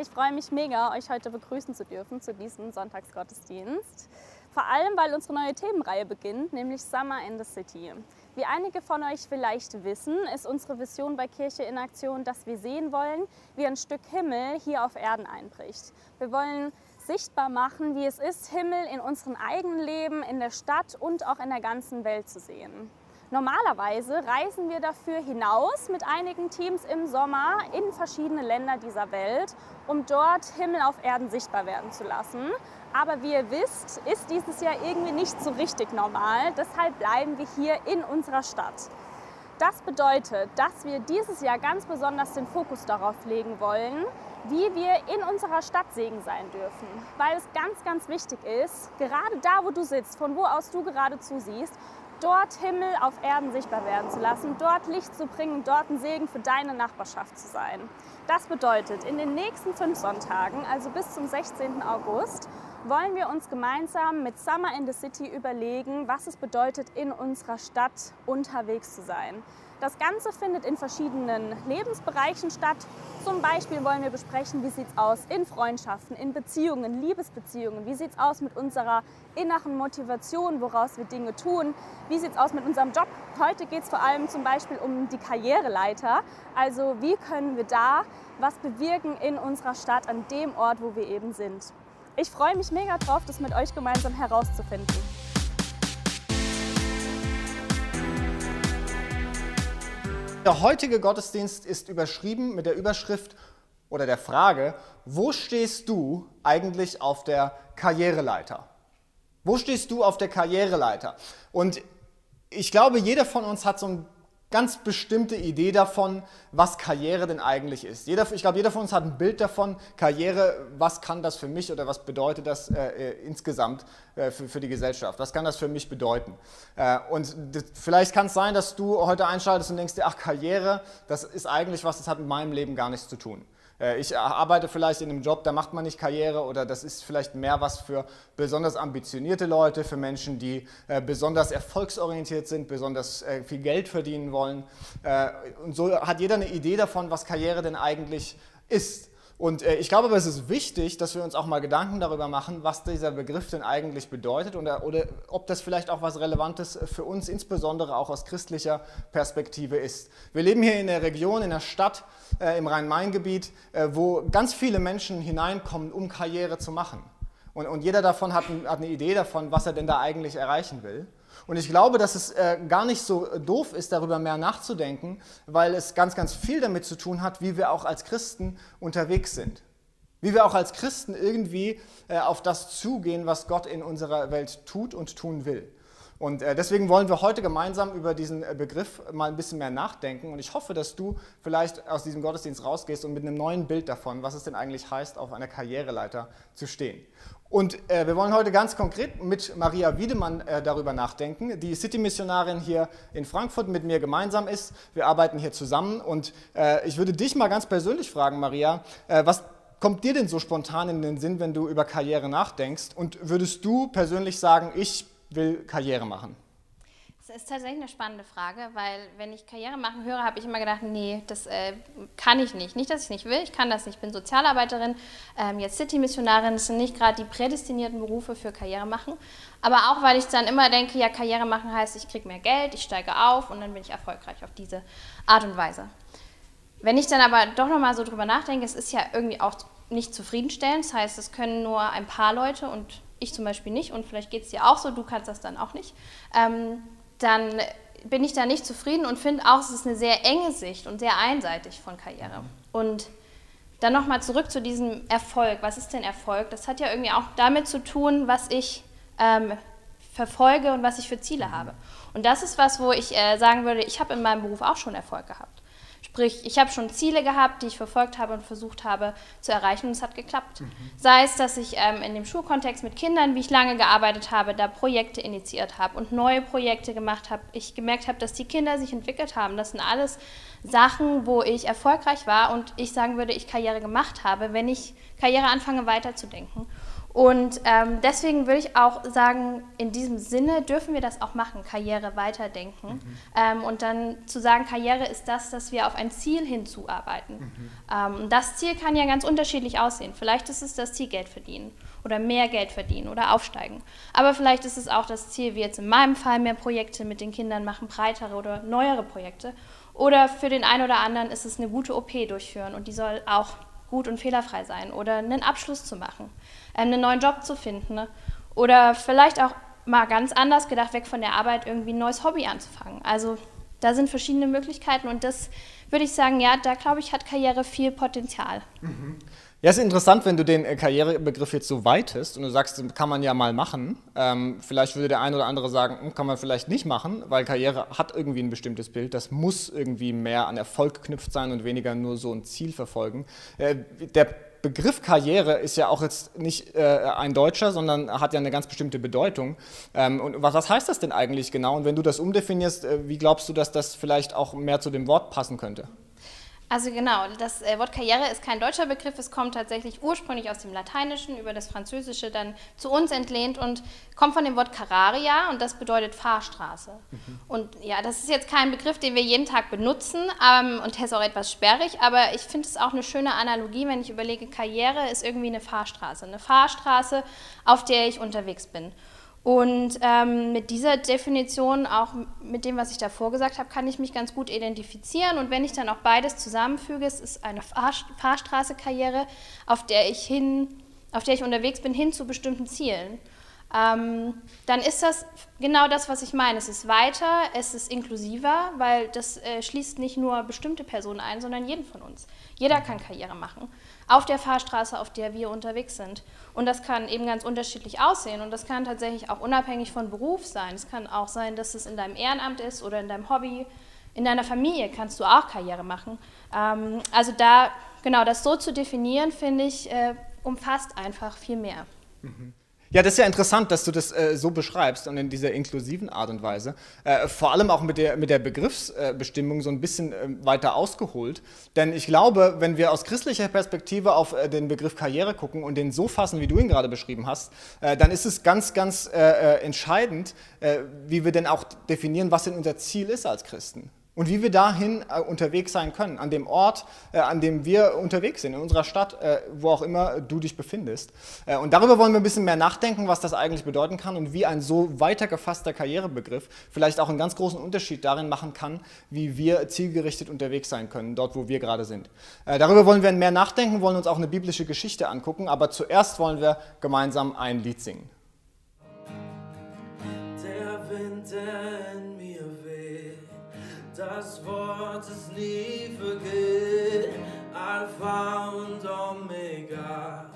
Ich freue mich mega, euch heute begrüßen zu dürfen zu diesem Sonntagsgottesdienst. Vor allem, weil unsere neue Themenreihe beginnt, nämlich Summer in the City. Wie einige von euch vielleicht wissen, ist unsere Vision bei Kirche in Aktion, dass wir sehen wollen, wie ein Stück Himmel hier auf Erden einbricht. Wir wollen sichtbar machen, wie es ist, Himmel in unserem eigenen Leben, in der Stadt und auch in der ganzen Welt zu sehen. Normalerweise reisen wir dafür hinaus mit einigen Teams im Sommer in verschiedene Länder dieser Welt, um dort Himmel auf Erden sichtbar werden zu lassen. Aber wie ihr wisst, ist dieses Jahr irgendwie nicht so richtig normal. Deshalb bleiben wir hier in unserer Stadt. Das bedeutet, dass wir dieses Jahr ganz besonders den Fokus darauf legen wollen, wie wir in unserer Stadt Segen sein dürfen. Weil es ganz, ganz wichtig ist, gerade da, wo du sitzt, von wo aus du gerade zusiehst, dort Himmel auf Erden sichtbar werden zu lassen, dort Licht zu bringen, dort ein Segen für deine Nachbarschaft zu sein. Das bedeutet, in den nächsten fünf Sonntagen, also bis zum 16. August, wollen wir uns gemeinsam mit Summer in the City überlegen, was es bedeutet, in unserer Stadt unterwegs zu sein. Das Ganze findet in verschiedenen Lebensbereichen statt. Zum Beispiel wollen wir besprechen, wie sieht es aus in Freundschaften, in Beziehungen, Liebesbeziehungen, wie sieht es aus mit unserer inneren Motivation, woraus wir Dinge tun, wie sieht es aus mit unserem Job. Heute geht es vor allem zum Beispiel um die Karriereleiter. Also wie können wir da was bewirken in unserer Stadt, an dem Ort, wo wir eben sind. Ich freue mich mega drauf, das mit euch gemeinsam herauszufinden. Der heutige Gottesdienst ist überschrieben mit der Überschrift oder der Frage, wo stehst du eigentlich auf der Karriereleiter? Wo stehst du auf der Karriereleiter? Und ich glaube, jeder von uns hat so ein ganz bestimmte Idee davon, was Karriere denn eigentlich ist. Jeder, ich glaube, jeder von uns hat ein Bild davon, Karriere, was kann das für mich oder was bedeutet das äh, äh insgesamt äh, für, für, die Gesellschaft? Was kann das für mich bedeuten? Äh, und vielleicht kann es sein, dass du heute einschaltest und denkst dir, ach, Karriere, das ist eigentlich was, das hat mit meinem Leben gar nichts zu tun. Äh, ich arbeite vielleicht in einem Job, da macht man nicht Karriere oder das ist vielleicht mehr was für besonders ambitionierte Leute, für Menschen, die äh, besonders erfolgsorientiert sind, besonders äh, viel Geld verdienen wollen. Und so hat jeder eine Idee davon, was Karriere denn eigentlich ist. Und äh, ich glaube aber, es ist wichtig, dass wir uns auch mal Gedanken darüber machen, was dieser Begriff denn eigentlich bedeutet oder, oder ob das vielleicht auch was Relevantes für uns, insbesondere auch aus christlicher Perspektive ist. Wir leben hier in der Region, in der Stadt, äh, im Rhein-Main-Gebiet, äh, wo ganz viele Menschen hineinkommen, um Karriere zu machen. Und, und jeder davon hat, ein, hat eine Idee davon, was er denn da eigentlich erreichen will. Und ich glaube, dass es äh, gar nicht so doof ist, darüber mehr nachzudenken, weil es ganz, ganz viel damit zu tun hat, wie wir auch als Christen unterwegs sind. Wie wir auch als Christen irgendwie äh, auf das zugehen, was Gott in unserer Welt tut und tun will. Und äh, deswegen wollen wir heute gemeinsam über diesen äh, Begriff mal ein bisschen mehr nachdenken. Und ich hoffe, dass du vielleicht aus diesem Gottesdienst rausgehst und mit einem neuen Bild davon, was es denn eigentlich heißt, auf einer Karriereleiter zu stehen. Und äh, wir wollen heute ganz konkret mit Maria Wiedemann äh, darüber nachdenken, die City-Missionarin hier in Frankfurt mit mir gemeinsam ist. Wir arbeiten hier zusammen und äh, ich würde dich mal ganz persönlich fragen, Maria, äh, was kommt dir denn so spontan in den Sinn, wenn du über Karriere nachdenkst? Und würdest du persönlich sagen, ich will Karriere machen? Das ist tatsächlich eine spannende Frage, weil wenn ich Karriere machen höre, habe ich immer gedacht, nee, das äh, kann ich nicht. Nicht, dass ich nicht will, ich kann das nicht. Ich bin Sozialarbeiterin, ähm, jetzt City-Missionarin, das sind nicht gerade die prädestinierten Berufe für Karriere machen. Aber auch, weil ich dann immer denke, ja, Karriere machen heißt, ich kriege mehr Geld, ich steige auf und dann bin ich erfolgreich auf diese Art und Weise. Wenn ich dann aber doch nochmal so drüber nachdenke, es ist ja irgendwie auch nicht zufriedenstellend. Das heißt, es können nur ein paar Leute und ich zum Beispiel nicht und vielleicht geht es dir auch so, du kannst das dann auch nicht. Ähm, dann bin ich da nicht zufrieden und finde auch, es ist eine sehr enge Sicht und sehr einseitig von Karriere. Und dann nochmal zurück zu diesem Erfolg. Was ist denn Erfolg? Das hat ja irgendwie auch damit zu tun, was ich ähm, verfolge und was ich für Ziele habe. Und das ist was, wo ich äh, sagen würde, ich habe in meinem Beruf auch schon Erfolg gehabt. Sprich, ich habe schon Ziele gehabt, die ich verfolgt habe und versucht habe zu erreichen und es hat geklappt. Mhm. Sei es, dass ich ähm, in dem Schulkontext mit Kindern, wie ich lange gearbeitet habe, da Projekte initiiert habe und neue Projekte gemacht habe. Ich gemerkt habe, dass die Kinder sich entwickelt haben. Das sind alles Sachen, wo ich erfolgreich war und ich sagen würde, ich Karriere gemacht habe, wenn ich Karriere anfange weiterzudenken. Und ähm, deswegen würde ich auch sagen, in diesem Sinne dürfen wir das auch machen, Karriere weiterdenken. Mhm. Ähm, und dann zu sagen, Karriere ist das, dass wir auf ein Ziel hinzuarbeiten. Mhm. Ähm, das Ziel kann ja ganz unterschiedlich aussehen. Vielleicht ist es das Ziel Geld verdienen oder mehr Geld verdienen oder aufsteigen. Aber vielleicht ist es auch das Ziel, wie jetzt in meinem Fall, mehr Projekte mit den Kindern machen, breitere oder neuere Projekte. Oder für den einen oder anderen ist es eine gute OP durchführen und die soll auch gut und fehlerfrei sein oder einen Abschluss zu machen, äh, einen neuen Job zu finden ne? oder vielleicht auch mal ganz anders gedacht, weg von der Arbeit irgendwie ein neues Hobby anzufangen. Also da sind verschiedene Möglichkeiten und das würde ich sagen, ja, da glaube ich, hat Karriere viel Potenzial. Mhm. Ja, es ist interessant, wenn du den äh, Karrierebegriff jetzt so weitest und du sagst, kann man ja mal machen. Ähm, vielleicht würde der eine oder andere sagen, hm, kann man vielleicht nicht machen, weil Karriere hat irgendwie ein bestimmtes Bild. Das muss irgendwie mehr an Erfolg geknüpft sein und weniger nur so ein Ziel verfolgen. Äh, der Begriff Karriere ist ja auch jetzt nicht äh, ein deutscher, sondern hat ja eine ganz bestimmte Bedeutung. Ähm, und was, was, heißt das denn eigentlich genau? Und wenn du das umdefinierst, äh, wie glaubst du, dass das vielleicht auch mehr zu dem Wort passen könnte? Also genau, das äh, Wort Karriere ist kein deutscher Begriff, es kommt tatsächlich ursprünglich aus dem Lateinischen, über das Französische dann zu uns entlehnt und kommt von dem Wort Cararia und das bedeutet Fahrstraße. Mhm. Und ja, das ist jetzt kein Begriff, den wir jeden Tag benutzen ähm, und der ist auch etwas sperrig, aber ich finde es auch eine schöne Analogie, wenn ich überlege, Karriere ist irgendwie eine Fahrstraße, eine Fahrstraße, auf der ich unterwegs bin. Und ähm, mit dieser Definition, auch mit dem, was ich davor gesagt habe, kann ich mich ganz gut identifizieren. Und wenn ich dann auch beides zusammenfüge, es ist eine Fahr Fahrstraße-Karriere, auf der ich hin, auf der ich unterwegs bin, hin zu bestimmten Zielen. Ähm, dann ist das genau das, was ich meine. Es ist weiter, es ist inklusiver, weil das äh, schließt nicht nur bestimmte Personen ein, sondern jeden von uns. Jeder kann Karriere machen auf der Fahrstraße, auf der wir unterwegs sind. Und das kann eben ganz unterschiedlich aussehen und das kann tatsächlich auch unabhängig von Beruf sein. Es kann auch sein, dass es in deinem Ehrenamt ist oder in deinem Hobby. In deiner Familie kannst du auch Karriere machen. Ähm, also da, genau, das so zu definieren, finde ich, äh, umfasst einfach viel mehr. Mhm. Ja, das ist ja interessant, dass du das äh, so beschreibst und in dieser inklusiven Art und Weise. Äh, vor allem auch mit der, mit der Begriffsbestimmung so ein bisschen äh, weiter ausgeholt. Denn ich glaube, wenn wir aus christlicher Perspektive auf äh, den Begriff Karriere gucken und den so fassen, wie du ihn gerade beschrieben hast, äh, dann ist es ganz, ganz äh, entscheidend, wie wir denn auch definieren, was denn unser Ziel ist als Christen und wie wir dahin äh, unterwegs sein können, an dem Ort, äh, an dem wir unterwegs sind, in unserer Stadt, äh, wo auch immer du dich befindest. Äh, und darüber wollen wir ein bisschen mehr nachdenken, was das eigentlich bedeuten kann und wie ein so weiter gefasster Karrierebegriff vielleicht auch einen ganz großen Unterschied darin machen kann, wie wir zielgerichtet unterwegs sein können, dort, wo wir gerade sind. Äh, darüber wollen wir mehr nachdenken, wollen uns auch eine biblische Geschichte angucken, aber zuerst wollen wir gemeinsam ein Lied singen. Der Winter das Wort ist nie vergeht, Alpha und Omega,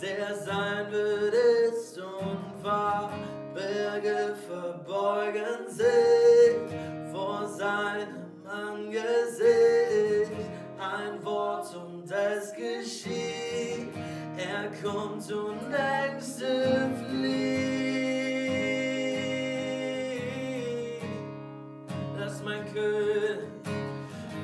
der sein wird, ist und war. Berge verbeugen sich vor seinem Angesicht. Ein Wort und es geschieht, er kommt und Ängste fliehen. König,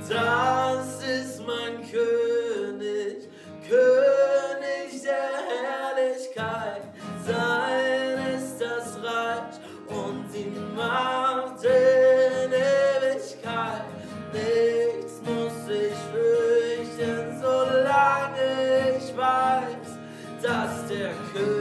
das ist mein König, König der Herrlichkeit. Sein ist das Reich und die Macht in Ewigkeit. Nichts muss ich fürchten, solange ich weiß, dass der König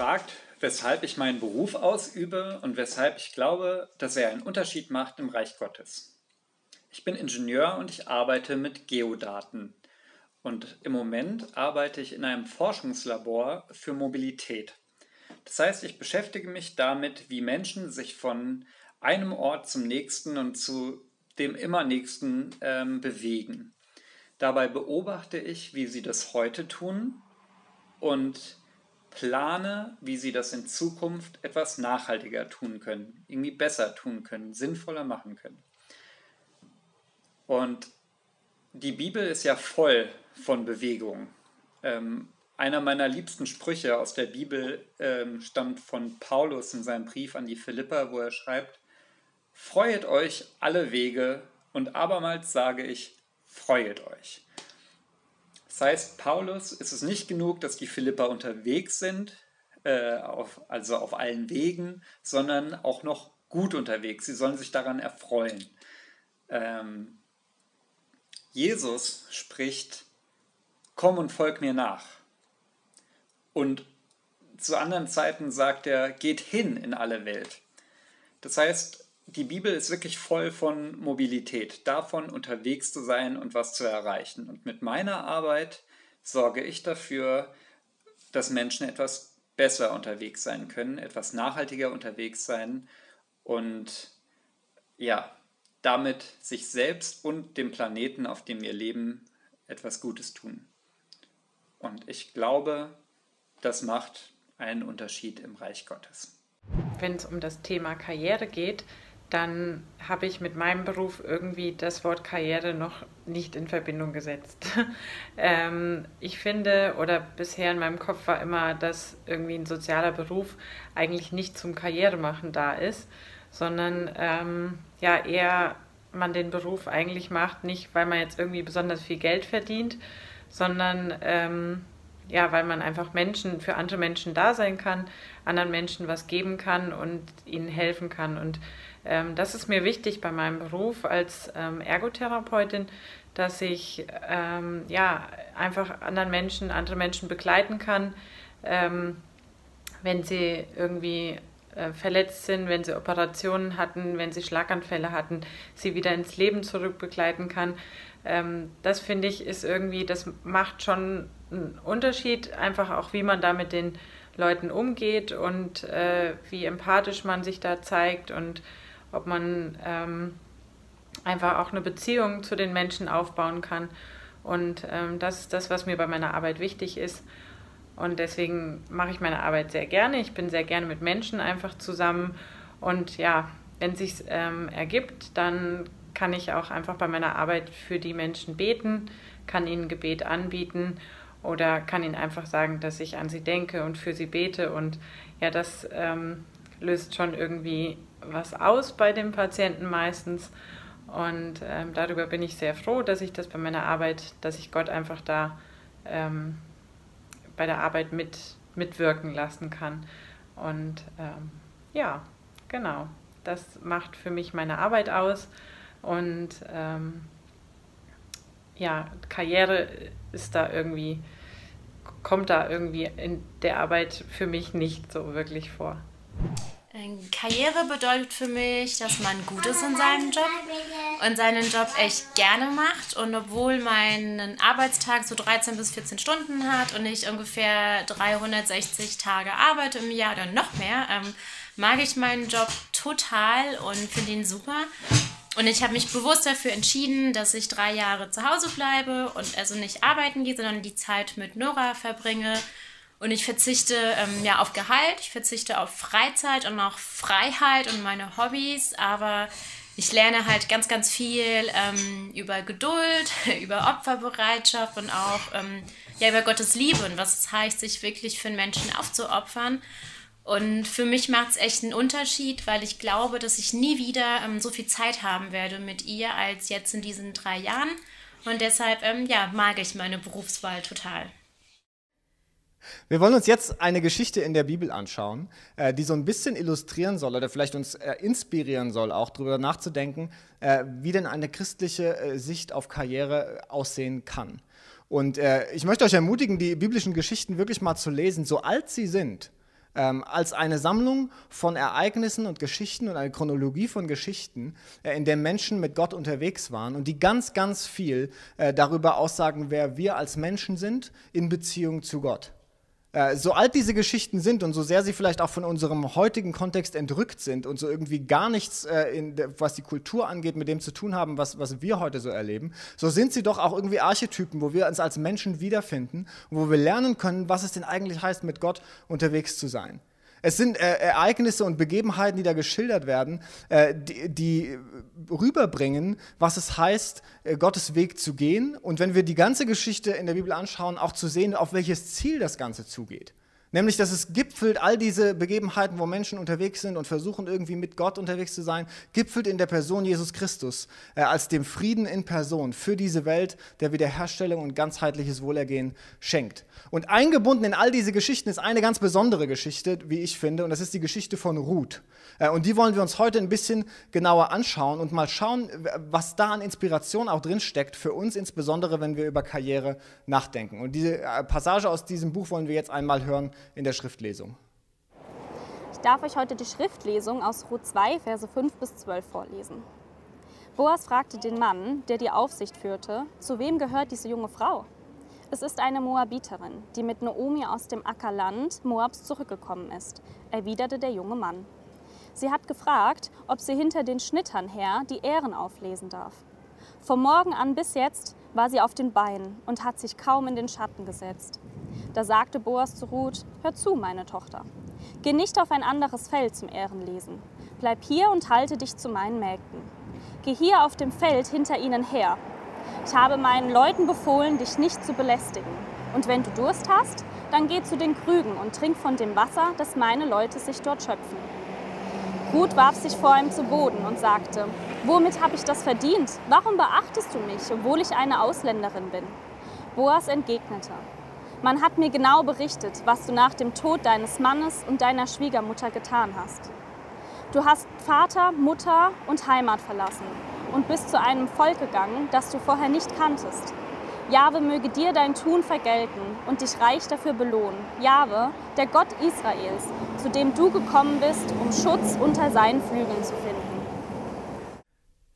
gefragt, weshalb ich meinen Beruf ausübe und weshalb ich glaube, dass er einen Unterschied macht im Reich Gottes. Ich bin Ingenieur und ich arbeite mit Geodaten. Und im Moment arbeite ich in einem Forschungslabor für Mobilität. Das heißt, ich beschäftige mich damit, wie Menschen sich von einem Ort zum nächsten und zu dem immer nächsten ähm, bewegen. Dabei beobachte ich, wie sie das heute tun und plane, wie sie das in Zukunft etwas nachhaltiger tun können, irgendwie besser tun können, sinnvoller machen können. Und die Bibel ist ja voll von Bewegung. Ähm, einer meiner liebsten Sprüche aus der Bibel ähm, stammt von Paulus in seinem Brief an die Philipper, wo er schreibt, Freuet euch alle Wege und abermals sage ich, freuet euch. Das heißt, Paulus ist es nicht genug, dass die Philipper unterwegs sind, äh, auf, also auf allen Wegen, sondern auch noch gut unterwegs. Sie sollen sich daran erfreuen. Ähm, Jesus spricht, komm und folg mir nach. Und zu anderen Zeiten sagt er, geht hin in alle Welt. Das heißt, die Bibel ist wirklich voll von Mobilität, davon unterwegs zu sein und was zu erreichen. Und mit meiner Arbeit sorge ich dafür, dass Menschen etwas besser unterwegs sein können, etwas nachhaltiger unterwegs sein und ja, damit sich selbst und dem Planeten, auf dem wir leben, etwas Gutes tun. Und ich glaube, das macht einen Unterschied im Reich Gottes. Wenn es um das Thema Karriere geht, dann habe ich mit meinem Beruf irgendwie das Wort Karriere noch nicht in Verbindung gesetzt. ähm, ich finde, oder bisher in meinem Kopf war immer, dass irgendwie ein sozialer Beruf eigentlich nicht zum Karrieremachen da ist, sondern ähm, ja eher man den Beruf eigentlich macht, nicht weil man jetzt irgendwie besonders viel Geld verdient, sondern ähm, ja, weil man einfach Menschen für andere Menschen da sein kann, anderen Menschen was geben kann und ihnen helfen kann. Und das ist mir wichtig bei meinem Beruf als ähm, Ergotherapeutin, dass ich ähm, ja, einfach anderen Menschen, andere Menschen begleiten kann, ähm, wenn sie irgendwie äh, verletzt sind, wenn sie Operationen hatten, wenn sie Schlaganfälle hatten, sie wieder ins Leben zurück begleiten kann. Ähm, das finde ich ist irgendwie, das macht schon einen Unterschied, einfach auch wie man da mit den Leuten umgeht und äh, wie empathisch man sich da zeigt und ob man ähm, einfach auch eine Beziehung zu den Menschen aufbauen kann. Und ähm, das ist das, was mir bei meiner Arbeit wichtig ist. Und deswegen mache ich meine Arbeit sehr gerne. Ich bin sehr gerne mit Menschen einfach zusammen. Und ja, wenn es sich ähm, ergibt, dann kann ich auch einfach bei meiner Arbeit für die Menschen beten, kann ihnen Gebet anbieten oder kann ihnen einfach sagen, dass ich an sie denke und für sie bete. Und ja, das ähm, löst schon irgendwie was aus bei dem Patienten meistens. Und ähm, darüber bin ich sehr froh, dass ich das bei meiner Arbeit, dass ich Gott einfach da ähm, bei der Arbeit mit, mitwirken lassen kann. Und ähm, ja, genau, das macht für mich meine Arbeit aus. Und ähm, ja, Karriere ist da irgendwie, kommt da irgendwie in der Arbeit für mich nicht so wirklich vor. Karriere bedeutet für mich, dass man gut ist in seinem Job und seinen Job echt gerne macht. Und obwohl mein Arbeitstag so 13 bis 14 Stunden hat und ich ungefähr 360 Tage arbeite im Jahr oder noch mehr, ähm, mag ich meinen Job total und finde ihn super. Und ich habe mich bewusst dafür entschieden, dass ich drei Jahre zu Hause bleibe und also nicht arbeiten gehe, sondern die Zeit mit Nora verbringe und ich verzichte ähm, ja auf Gehalt, ich verzichte auf Freizeit und auch Freiheit und meine Hobbys, aber ich lerne halt ganz, ganz viel ähm, über Geduld, über Opferbereitschaft und auch ähm, ja, über Gottes Liebe und was es heißt, sich wirklich für einen Menschen aufzuopfern. Und für mich macht es echt einen Unterschied, weil ich glaube, dass ich nie wieder ähm, so viel Zeit haben werde mit ihr als jetzt in diesen drei Jahren. Und deshalb, ähm, ja, mag ich meine Berufswahl total. Wir wollen uns jetzt eine Geschichte in der Bibel anschauen, äh, die so ein bisschen illustrieren soll oder vielleicht uns äh, inspirieren soll, auch darüber nachzudenken, äh, wie denn eine christliche Sicht auf Karriere aussehen kann. Und ich möchte euch ermutigen, die biblischen Geschichten wirklich mal zu lesen, so alt sie sind, ähm, als eine Sammlung von Ereignissen und Geschichten und eine Chronologie von Geschichten, in der Menschen mit Gott unterwegs waren und die ganz, ganz viel darüber aussagen, wer wir als Menschen sind in Beziehung zu Gott. Äh, so alt diese Geschichten sind und so sehr sie vielleicht auch von unserem heutigen Kontext entrückt sind und so irgendwie gar nichts, äh, in, was die Kultur angeht, mit dem zu tun haben, was, was wir heute so erleben, so sind sie doch auch irgendwie Archetypen, wo wir uns als Menschen wiederfinden und wo wir lernen können, was es denn eigentlich heißt, mit Gott unterwegs zu sein. Es sind äh, Ereignisse und Begebenheiten, die da geschildert werden, äh, die, die, rüberbringen, was es heißt, äh, Gottes Weg zu gehen. Und wenn wir die ganze Geschichte in der Bibel anschauen, auch zu sehen, auf welches Ziel das Ganze zugeht. Nämlich, dass es gipfelt, all diese Begebenheiten, wo Menschen unterwegs sind und versuchen irgendwie mit Gott unterwegs zu sein, gipfelt in der Person Jesus Christus äh, als dem Frieden in Person für diese Welt, der Wiederherstellung und ganzheitliches Wohlergehen schenkt. Und eingebunden in all diese Geschichten ist eine ganz besondere Geschichte, wie ich finde, und das ist die Geschichte von Ruth. Äh, und die wollen wir uns heute ein bisschen genauer anschauen und mal schauen, was da an Inspiration auch drin steckt, für uns insbesondere, wenn wir über Karriere nachdenken. Und diese äh, Passage aus diesem Buch wollen wir jetzt einmal hören in der Schriftlesung. Ich darf euch heute die Schriftlesung aus Ruth 2, Verse 5 bis 12 vorlesen. Boas fragte den Mann, der die Aufsicht führte, zu wem gehört diese junge Frau? Es ist eine Moabiterin, die mit Naomi aus dem Ackerland Moabs zurückgekommen ist, erwiderte der junge Mann. Sie hat gefragt, ob sie hinter den Schnittern her die Ähren auflesen darf. Vom Morgen an bis jetzt war sie auf den Beinen und hat sich kaum in den Schatten gesetzt. Da sagte Boas zu Ruth: Hör zu, meine Tochter. Geh nicht auf ein anderes Feld zum Ehrenlesen. Bleib hier und halte dich zu meinen Mägden. Geh hier auf dem Feld hinter ihnen her. Ich habe meinen Leuten befohlen, dich nicht zu belästigen. Und wenn du Durst hast, dann geh zu den Krügen und trink von dem Wasser, das meine Leute sich dort schöpfen. Ruth warf sich vor ihm zu Boden und sagte, Womit habe ich das verdient? Warum beachtest du mich, obwohl ich eine Ausländerin bin? Boas entgegnete, Man hat mir genau berichtet, was du nach dem Tod deines Mannes und deiner Schwiegermutter getan hast. Du hast Vater, Mutter und Heimat verlassen und bist zu einem Volk gegangen, das du vorher nicht kanntest. Jahwe möge dir dein Tun vergelten und dich reich dafür belohnen. Jahwe, der Gott Israels, zu dem du gekommen bist, um Schutz unter seinen Flügeln zu finden.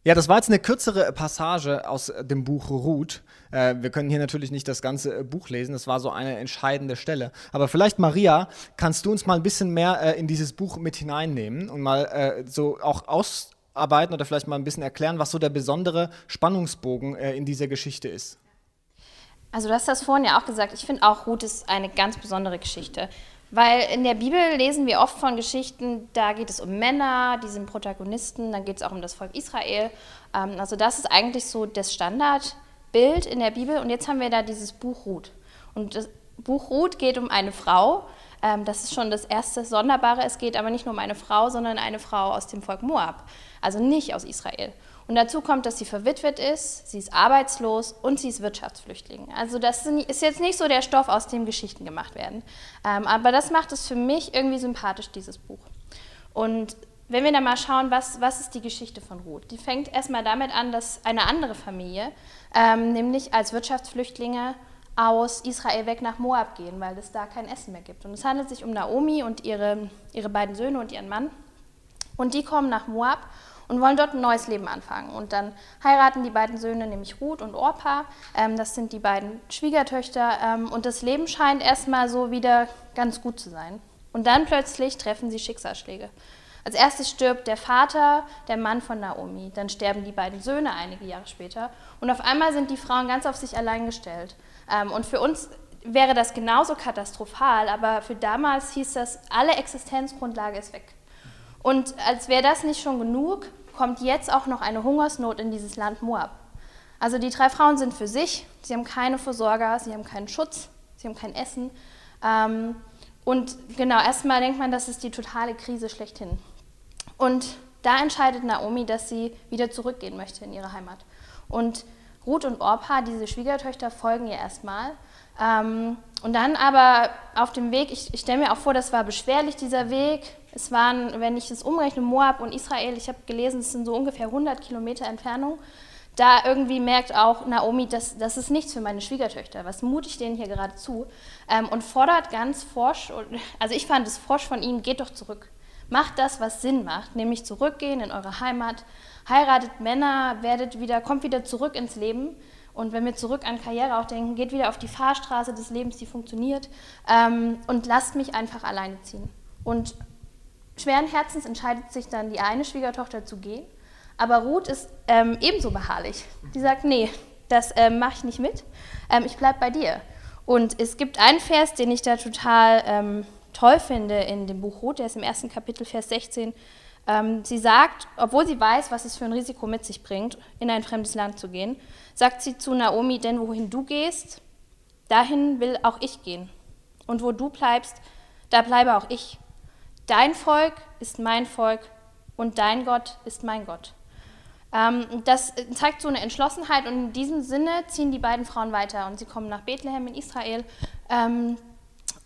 Ja, das war jetzt eine kürzere Passage aus dem Buch Ruth. Äh, wir können hier natürlich nicht das ganze äh, Buch lesen, das war so eine entscheidende Stelle. Aber vielleicht, Maria, kannst du uns mal ein bisschen mehr äh, in dieses Buch mit hineinnehmen und mal äh, so auch ausarbeiten oder vielleicht mal ein bisschen erklären, was so der besondere Spannungsbogen äh, in dieser Geschichte ist. Also du hast das vorhin ja auch gesagt, ich finde auch Ruth ist eine ganz besondere Geschichte. Weil in der Bibel lesen wir oft von Geschichten, da geht es um Männer, die sind Protagonisten, dann geht es auch um das Volk Israel. Ähm, also das ist eigentlich so das Standardbild in der Bibel. Und jetzt haben wir da dieses Buch Ruth. Und das Buch Ruth geht um eine Frau. Ähm, das ist schon das erste Sonderbare. Es geht aber nicht nur um eine Frau, sondern eine Frau aus dem Volk Moab. Also nicht aus Israel. Und dazu kommt, dass sie verwitwet ist, sie ist arbeitslos und sie ist Wirtschaftsflüchtling. Also das ist jetzt nicht so der Stoff, aus dem Geschichten gemacht werden. Ähm, aber das macht es für mich irgendwie sympathisch, dieses Buch. Und wenn wir dann mal schauen, was, was ist die Geschichte von Ruth? Die fängt erstmal damit an, dass eine andere Familie, ähm, nämlich als Wirtschaftsflüchtlinge aus Israel weg nach Moab gehen, weil es da kein Essen mehr gibt. Und es handelt sich um Naomi und ihre, ihre beiden Söhne und ihren Mann. Und die kommen nach Moab und wollen dort ein neues Leben anfangen. Und dann heiraten die beiden Söhne, nämlich Ruth und Orpa. Ähm, das sind die beiden Schwiegertöchter. Ähm, und das Leben scheint erstmal so wieder ganz gut zu sein. Und dann plötzlich treffen sie Schicksalsschläge. Als erstes stirbt der Vater, der Mann von Naomi. Dann sterben die beiden Söhne einige Jahre später. Und auf einmal sind die Frauen ganz auf sich allein gestellt. Ähm, und für uns wäre das genauso katastrophal, aber für damals hieß das, alle Existenzgrundlage ist weg. Und als wäre das nicht schon genug, kommt jetzt auch noch eine Hungersnot in dieses Land Moab. Also die drei Frauen sind für sich, sie haben keine Versorger, sie haben keinen Schutz, sie haben kein Essen. Ähm, und genau, erstmal denkt man, das ist die totale Krise schlechthin. Und da entscheidet Naomi, dass sie wieder zurückgehen möchte in ihre Heimat. Und Ruth und Orpa, diese Schwiegertöchter, folgen ihr erstmal. Ähm, und dann aber auf dem Weg, ich, ich stelle mir auch vor, das war beschwerlich, dieser Weg. Es waren, wenn ich das umrechne, Moab und Israel, ich habe gelesen, es sind so ungefähr 100 Kilometer Entfernung. Da irgendwie merkt auch Naomi, das, das ist nichts für meine Schwiegertöchter. Was mute ich denen hier gerade zu? Ähm, und fordert ganz forsch, also ich fand es forsch von ihm, geht doch zurück. Macht das, was Sinn macht, nämlich zurückgehen in eure Heimat, heiratet Männer, werdet wieder, kommt wieder zurück ins Leben. Und wenn wir zurück an Karriere auch denken, geht wieder auf die Fahrstraße des Lebens, die funktioniert. Ähm, und lasst mich einfach alleine ziehen. Und schweren Herzens entscheidet sich dann die eine Schwiegertochter zu gehen. Aber Ruth ist ähm, ebenso beharrlich. Die sagt, nee, das ähm, mache ich nicht mit. Ähm, ich bleibe bei dir. Und es gibt einen Vers, den ich da total ähm, toll finde in dem Buch Ruth, der ist im ersten Kapitel, Vers 16. Ähm, sie sagt, obwohl sie weiß, was es für ein Risiko mit sich bringt, in ein fremdes Land zu gehen, sagt sie zu Naomi, denn wohin du gehst, dahin will auch ich gehen. Und wo du bleibst, da bleibe auch ich. Dein Volk ist mein Volk und dein Gott ist mein Gott. Ähm, das zeigt so eine Entschlossenheit und in diesem Sinne ziehen die beiden Frauen weiter und sie kommen nach Bethlehem in Israel ähm,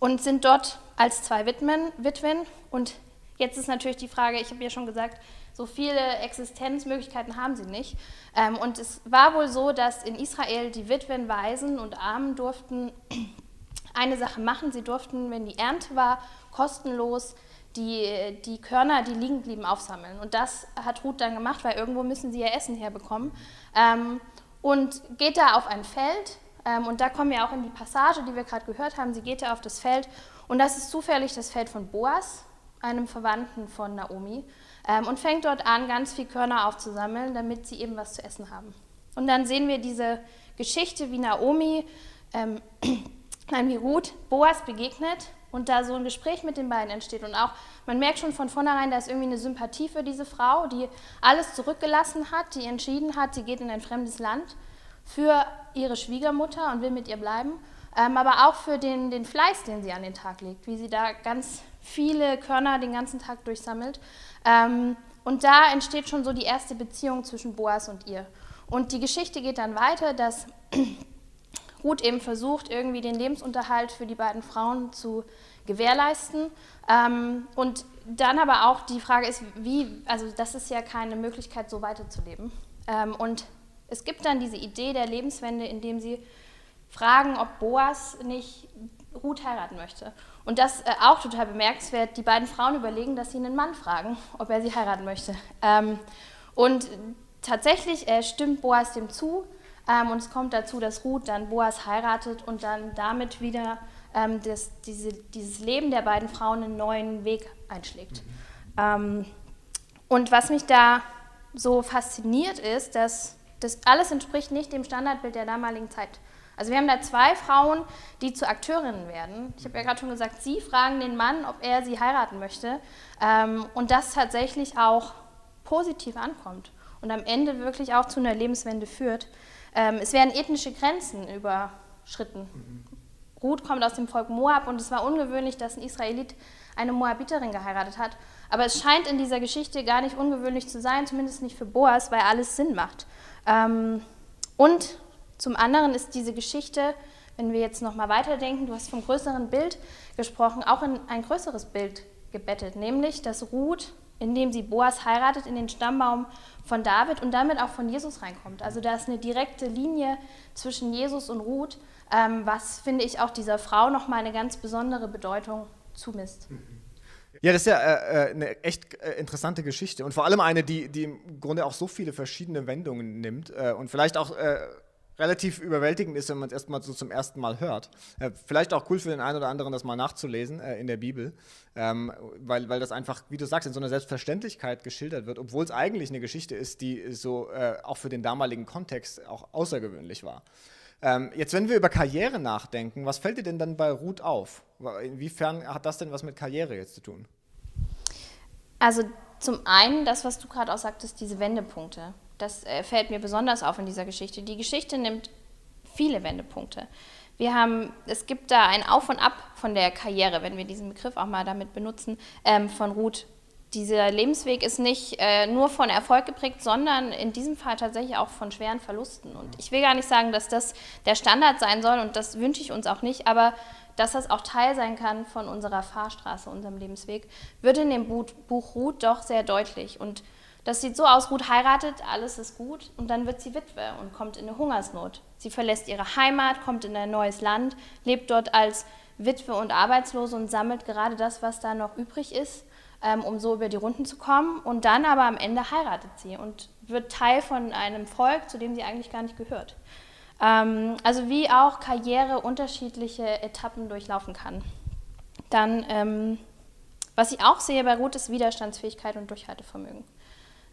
und sind dort als zwei Witwen, Witwen. Und jetzt ist natürlich die Frage, ich habe ja schon gesagt, so viele Existenzmöglichkeiten haben sie nicht. Ähm, und es war wohl so, dass in Israel die Witwen, Waisen und Armen durften eine Sache machen. Sie durften, wenn die Ernte war, kostenlos die, die Körner, die liegen blieben, aufsammeln. Und das hat Ruth dann gemacht, weil irgendwo müssen sie ihr Essen herbekommen. Ähm, und geht da auf ein Feld. Ähm, und da kommen wir auch in die Passage, die wir gerade gehört haben. Sie geht da auf das Feld. Und das ist zufällig das Feld von Boas, einem Verwandten von Naomi. Ähm, und fängt dort an, ganz viel Körner aufzusammeln, damit sie eben was zu essen haben. Und dann sehen wir diese Geschichte, wie Naomi, ähm, nein, wie Ruth Boas begegnet und da so ein Gespräch mit den beiden entsteht und auch, man merkt schon von vornherein, da ist irgendwie eine Sympathie für diese Frau, die alles zurückgelassen hat, die entschieden hat, sie geht in ein fremdes Land für ihre Schwiegermutter und will mit ihr bleiben, ähm, aber auch für den, den Fleiß, den sie an den Tag legt, wie sie da ganz viele Körner den ganzen Tag durchsammelt. Ähm, und da entsteht schon so die erste Beziehung zwischen Boas und ihr. Und die Geschichte geht dann weiter, dass Ruth eben versucht, irgendwie den Lebensunterhalt für die beiden Frauen zu gewährleisten. Ähm, und dann aber auch die Frage ist, wie, also das ist ja keine Möglichkeit, so weiterzuleben. Ähm, und es gibt dann diese Idee der Lebenswende, indem sie fragen, ob Boas nicht Ruth heiraten möchte. Und das äh, auch total bemerkenswert, die beiden Frauen überlegen, dass sie einen Mann fragen, ob er sie heiraten möchte. Ähm, und tatsächlich äh, stimmt Boas dem zu. Ähm, und es kommt dazu, dass Ruth dann Boas heiratet und dann damit wieder ähm, das, diese, dieses Leben der beiden Frauen einen neuen Weg einschlägt. Ähm, und was mich da so fasziniert ist, dass das alles entspricht nicht dem Standardbild der damaligen Zeit. Also wir haben da zwei Frauen, die zu Akteurinnen werden. Ich habe ja gerade schon gesagt, sie fragen den Mann, ob er sie heiraten möchte. Ähm, und das tatsächlich auch positiv ankommt und am Ende wirklich auch zu einer Lebenswende führt. Ähm, es werden ethnische Grenzen überschritten. Mhm. Ruth kommt aus dem Volk Moab und es war ungewöhnlich, dass ein Israelit eine Moabiterin geheiratet hat. Aber es scheint in dieser Geschichte gar nicht ungewöhnlich zu sein, zumindest nicht für Boas, weil alles Sinn macht. Ähm, und zum anderen ist diese Geschichte, wenn wir jetzt nochmal weiterdenken, du hast vom größeren Bild gesprochen, auch in ein größeres Bild gebettet, nämlich dass Ruth indem sie Boas heiratet in den Stammbaum von David und damit auch von Jesus reinkommt. Also da ist eine direkte Linie zwischen Jesus und Ruth, ähm, was finde ich auch dieser Frau nochmal eine ganz besondere Bedeutung zumisst. Ja, das ist ja äh, äh, eine echt äh, interessante Geschichte und vor allem eine, die, die im Grunde auch so viele verschiedene Wendungen nimmt äh, und vielleicht auch äh, relativ überwältigend ist, wenn man es erstmal so zum ersten Mal hört. Äh, vielleicht auch cool für den einen oder anderen, das mal nachzulesen äh, in der Bibel, ähm, weil, weil das einfach, wie du sagst, in so einer Selbstverständlichkeit geschildert wird, obwohl es eigentlich eine Geschichte ist, die so äh, auch für den damaligen Kontext auch außergewöhnlich war. Ähm, jetzt, wenn wir über Karriere nachdenken, was fällt dir denn dann bei Ruth auf? Inwiefern hat das denn was mit Karriere jetzt zu tun? Also zum einen das, was du gerade auch sagtest, diese Das äh, fällt mir besonders auf in dieser Geschichte. Die Geschichte nimmt viele Wendepunkte. Wir haben, es gibt da ein Auf und Ab von der Karriere, wenn wir diesen Begriff auch mal damit benutzen, ähm, von Ruth. Dieser Lebensweg ist nicht äh, nur von Erfolg geprägt, sondern in diesem Fall tatsächlich auch von schweren Verlusten. Und ich will gar nicht sagen, dass das der Standard sein soll und das wünsche ich uns auch nicht, aber dass das auch Teil sein kann von unserer Fahrstraße, unserem Lebensweg, wird in dem Buch, Ruth doch sehr deutlich. Und das sieht so aus, Ruth heiratet, alles ist gut und dann wird sie Witwe und kommt in eine Hungersnot. Sie verlässt ihre Heimat, kommt in ein neues Land, lebt dort als Witwe und Arbeitslose und sammelt gerade das, was da noch übrig ist, ähm, um so über die Runden zu kommen. Und dann aber am Ende heiratet sie und wird Teil von einem Volk, zu dem sie eigentlich gar nicht gehört. Ähm, also wie auch Karriere unterschiedliche Etappen durchlaufen kann. Dann, ähm, was ich auch sehe bei Ruth, ist Widerstandsfähigkeit und Durchhaltevermögen.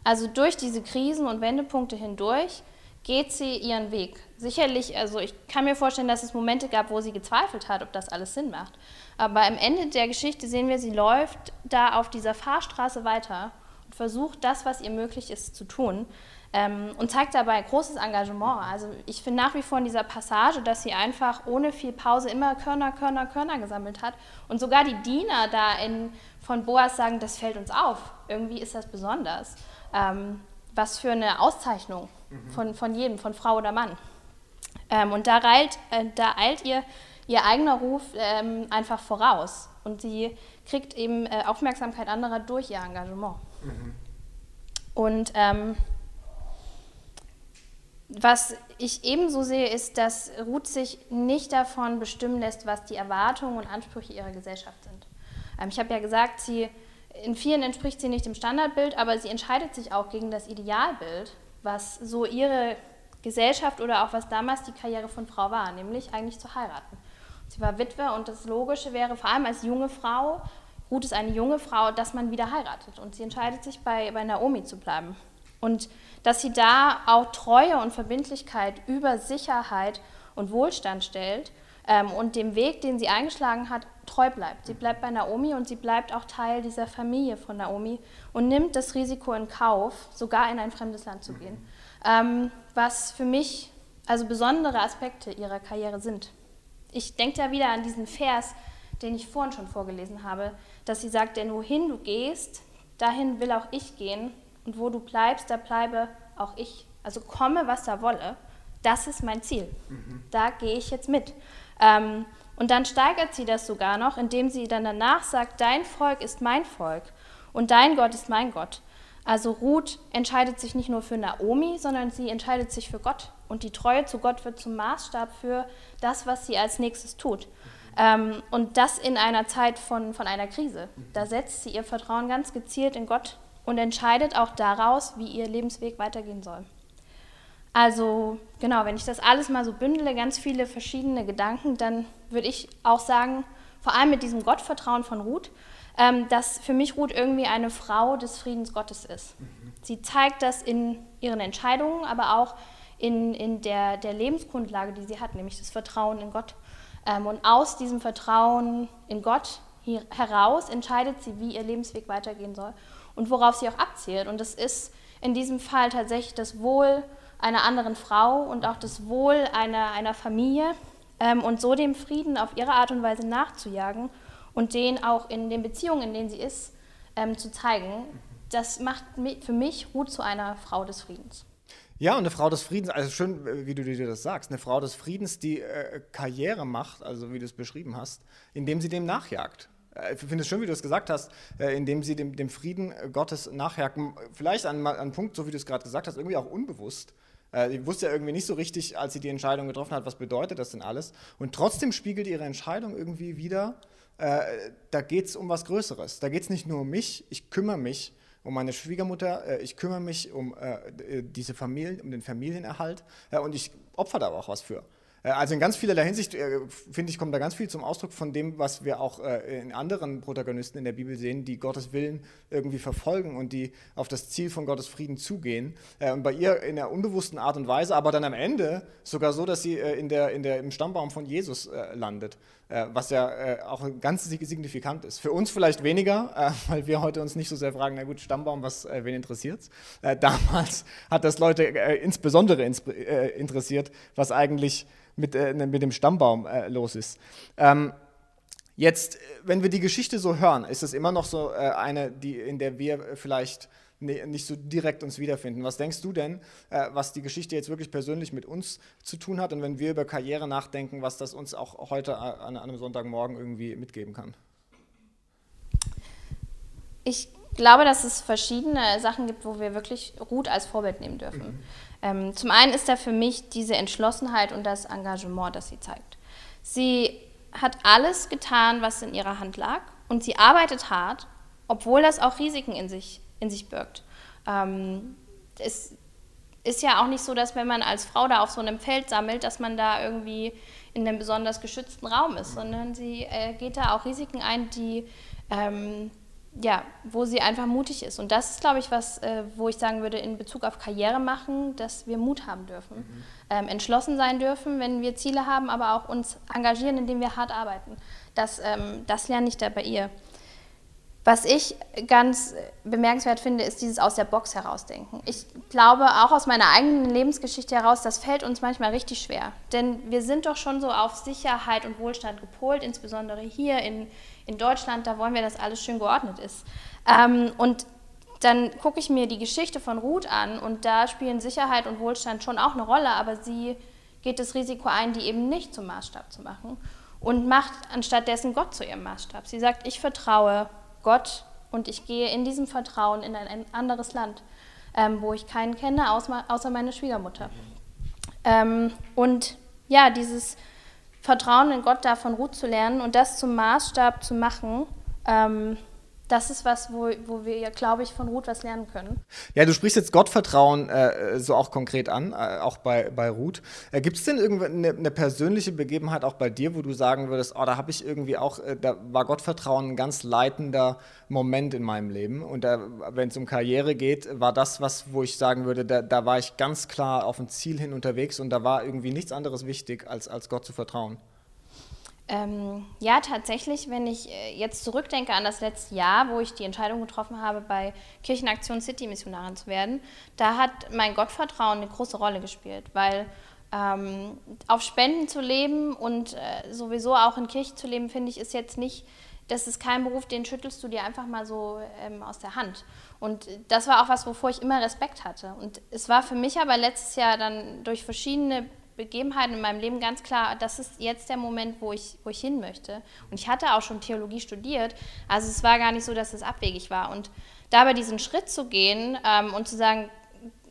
Also durch diese Krisen und Wendepunkte hindurch geht sie ihren Weg. Sicherlich, also ich kann mir vorstellen, dass es Momente gab, wo sie gezweifelt hat, ob das alles Sinn macht. Aber am Ende der Geschichte sehen wir, sie läuft da auf dieser Fahrstraße weiter und versucht das, was ihr möglich ist, zu tun. Ähm, und zeigt dabei großes Engagement. Also ich finde nach wie vor in dieser Passage, dass sie einfach ohne viel Pause immer Körner, Körner, Körner gesammelt hat. Und sogar die Diener da in, von Boas sagen, das fällt uns auf. Irgendwie ist das besonders. Ähm, was für eine Auszeichnung von, von jedem, von Frau oder Mann. Ähm, und da eilt, äh, da eilt ihr ihr eigener Ruf ähm, einfach voraus. Und sie kriegt eben äh, Aufmerksamkeit anderer durch ihr Engagement. Und ähm, was ich ebenso sehe, ist, dass Ruth sich nicht davon bestimmen lässt, was die Erwartungen und Ansprüche ihrer Gesellschaft sind. Ähm, ich habe ja gesagt, sie, in vielen entspricht sie nicht dem Standardbild, aber sie entscheidet sich auch gegen das Idealbild, was so ihre Gesellschaft oder auch was damals die Karriere von Frau war, nämlich eigentlich zu heiraten. Sie war Witwe und das Logische wäre, vor allem als junge Frau, Ruth ist eine junge Frau, dass man wieder heiratet. Und sie entscheidet sich, bei, bei Naomi zu bleiben. Und dass sie da auch Treue und Verbindlichkeit über Sicherheit und Wohlstand stellt ähm, und dem Weg, den sie eingeschlagen hat, treu bleibt. Sie bleibt bei Naomi und sie bleibt auch Teil dieser Familie von Naomi und nimmt das Risiko in Kauf, sogar in ein fremdes Land zu gehen. Ähm, was für mich also besondere Aspekte ihrer Karriere sind. Ich denke da wieder an diesen Vers, den ich vorhin schon vorgelesen habe, dass sie sagt, denn wohin du gehst, dahin will auch ich gehen und wo du bleibst, da bleibe auch ich. Also komme, was da wolle, das ist mein Ziel. Da gehe ich jetzt mit. Ähm, und dann steigert sie das sogar noch, indem sie dann danach sagt, dein Volk ist mein Volk und dein Gott ist mein Gott. Also Ruth entscheidet sich nicht nur für Naomi, sondern sie entscheidet sich für Gott. Und die Treue zu Gott wird zum Maßstab für das, was sie als nächstes tut. Ähm, und das in einer Zeit von, von einer Krise. Da setzt sie ihr Vertrauen ganz gezielt in Gott und entscheidet auch daraus, wie ihr Lebensweg weitergehen soll. Also genau, wenn ich das alles mal so bündele, ganz viele verschiedene Gedanken, dann würde ich auch sagen, vor allem mit diesem Gottvertrauen von Ruth, ähm, dass für mich Ruth irgendwie eine Frau des Friedens Gottes ist. Sie zeigt das in ihren Entscheidungen, aber auch in, in der, der Lebensgrundlage, die sie hat, nämlich das Vertrauen in Gott. Ähm, und aus diesem Vertrauen in Gott heraus entscheidet sie, wie ihr Lebensweg weitergehen soll und worauf sie auch abzielt. Und das ist in diesem Fall tatsächlich das Wohl einer anderen Frau und auch das Wohl einer, einer Familie ähm, und so dem Frieden auf ihre Art und Weise nachzujagen und den auch in den Beziehungen, in denen sie ist, ähm, zu zeigen. Das macht für mich Ruth zu einer Frau des Friedens. Ja, und eine Frau des Friedens, also schön, äh, wie du dir das sagst, eine Frau des Friedens, die äh, Karriere macht, also wie du es beschrieben hast, indem sie dem nachjagt. Äh, Ich finde es schön, wie du es gesagt hast, äh, indem sie dem, dem Frieden Gottes. M- Vielleicht an an einem Punkt, so wie du es gerade gesagt hast, irgendwie auch unbewusst. Äh, Sie wusste ja irgendwie nicht so richtig, als sie die Entscheidung getroffen hat, was bedeutet das denn alles. Und trotzdem spiegelt ihre Entscheidung irgendwie wieder, äh, da geht es um was Größeres. Da geht es nicht nur um mich, ich kümmere mich um meine Schwiegermutter, äh, ich kümmere mich um äh, d- diese Familie, um den Familienerhalt äh, und ich opfer da auch was für. Äh, Also in ganz vielerlei Hinsicht, äh, finde ich, kommt da ganz viel zum Ausdruck von dem, was wir auch äh, in anderen Protagonisten in der Bibel sehen, die Gottes Willen irgendwie verfolgen und die auf das Ziel von Gottes Frieden zugehen. Und bei ihr in der unbewussten Art und Weise, aber dann am Ende sogar so, dass sie in der, in der, im Stammbaum von Jesus landet. Was ja auch ganz signifikant ist. Für uns vielleicht weniger, weil wir heute uns nicht so sehr fragen, na gut, Stammbaum, was, wen? Äh, damals hat das Leute insbesondere ins, interessiert, was eigentlich mit, äh, mit dem Stammbaum äh, los ist. Ähm, Jetzt, wenn wir die Geschichte so hören, ist es immer noch so äh, eine, die, in der wir äh, vielleicht ne- nicht so direkt uns wiederfinden. Was denkst du denn, äh, was die Geschichte jetzt wirklich persönlich mit uns zu tun hat und wenn wir über Karriere nachdenken, was das uns auch heute äh, an, an einem Sonntagmorgen irgendwie mitgeben kann? Ich glaube, dass es verschiedene Sachen gibt, wo wir wirklich Ruth als Vorbild nehmen dürfen. Ähm, zum einen ist da für mich diese Entschlossenheit und das Engagement, das sie zeigt. Sie hat alles getan, was in ihrer Hand lag und sie arbeitet hart, obwohl das auch Risiken in sich, in sich birgt. Ähm, es ist ja auch nicht so, dass wenn man als Frau da auf so einem Feld sammelt, dass man da irgendwie in einem besonders geschützten Raum ist, sondern sie äh, geht da auch Risiken ein, die ähm, ja, wo sie einfach mutig ist. Und das ist, glaube ich, was, äh, wo ich sagen würde, in Bezug auf Karriere machen, dass wir Mut haben dürfen. Ähm, entschlossen sein dürfen, wenn wir Ziele haben, aber auch uns engagieren, indem wir hart arbeiten. Das, ähm, das lerne ich da bei ihr. Was ich ganz bemerkenswert finde, ist dieses aus der Box herausdenken. Ich glaube auch aus meiner eigenen Lebensgeschichte heraus, das fällt uns manchmal richtig schwer. Denn wir sind doch schon so auf Sicherheit und Wohlstand gepolt, insbesondere hier in, in Deutschland, da wollen wir, dass alles schön geordnet ist. Ähm, und dann gucke ich mir die Geschichte von Ruth an und da spielen Sicherheit und Wohlstand schon auch eine Rolle, aber sie geht das Risiko ein, die eben nicht zum Maßstab zu machen und macht anstattdessen Gott zu ihrem Maßstab. Sie sagt, ich vertraue Gott und ich gehe in diesem Vertrauen in ein anderes Land, ähm, wo ich keinen kenne, außer, meine Schwiegermutter. Ähm, und ja, dieses Vertrauen in Gott da von Ruth zu lernen und das zum Maßstab zu machen, ähm, das ist was, wo, wo wir, glaube ich, von Ruth was lernen können. Ja, du sprichst jetzt Gottvertrauen äh, so auch konkret an, äh, auch bei, bei Ruth. Äh, Gibt es denn irgendeine eine persönliche Begebenheit auch bei dir, wo du sagen würdest, oh, da habe ich irgendwie auch, äh, da war Gottvertrauen ein ganz leitender Moment in meinem Leben. Und wenn es um Karriere geht, war das was, wo ich sagen würde, da, da war ich ganz klar auf ein Ziel hin unterwegs und da war irgendwie nichts anderes wichtig, als, als Gott zu vertrauen. Ähm, ja, tatsächlich, wenn ich äh, jetzt zurückdenke an das letzte Jahr, wo ich die Entscheidung getroffen habe, bei Kirchenaktion City Missionarin zu werden, da hat mein Gottvertrauen eine große Rolle gespielt, weil ähm, auf Spenden zu leben und äh, sowieso auch in Kirche zu leben, finde ich, ist jetzt nicht, das ist kein Beruf, den schüttelst du dir einfach mal so ähm, aus der Hand. Und das war auch was, wovor ich immer Respekt hatte. Und es war für mich aber letztes Jahr dann durch verschiedene Begebenheiten in meinem Leben ganz klar, das ist jetzt der Moment, wo ich, wo ich hin möchte. Und ich hatte auch schon Theologie studiert, also es war gar nicht so, dass es abwegig war. Und dabei diesen Schritt zu gehen ähm, und zu sagen,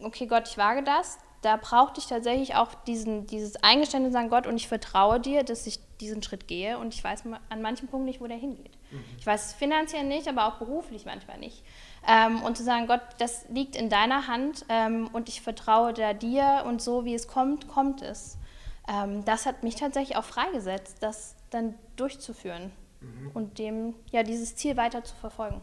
okay Gott, ich wage das, da brauchte ich tatsächlich auch diesen, dieses Eingeständnis sagen, Gott, und ich vertraue dir, dass ich diesen Schritt gehe und ich weiß an manchen Punkten nicht, wo der hingeht. Ich weiß es finanziell nicht, aber auch beruflich manchmal nicht. Ähm, und zu sagen, Gott, das liegt in deiner Hand ähm, und ich vertraue da dir und so wie es kommt, kommt es. Ähm, das hat mich tatsächlich auch freigesetzt, das dann durchzuführen und dem ja dieses Ziel weiter zu verfolgen.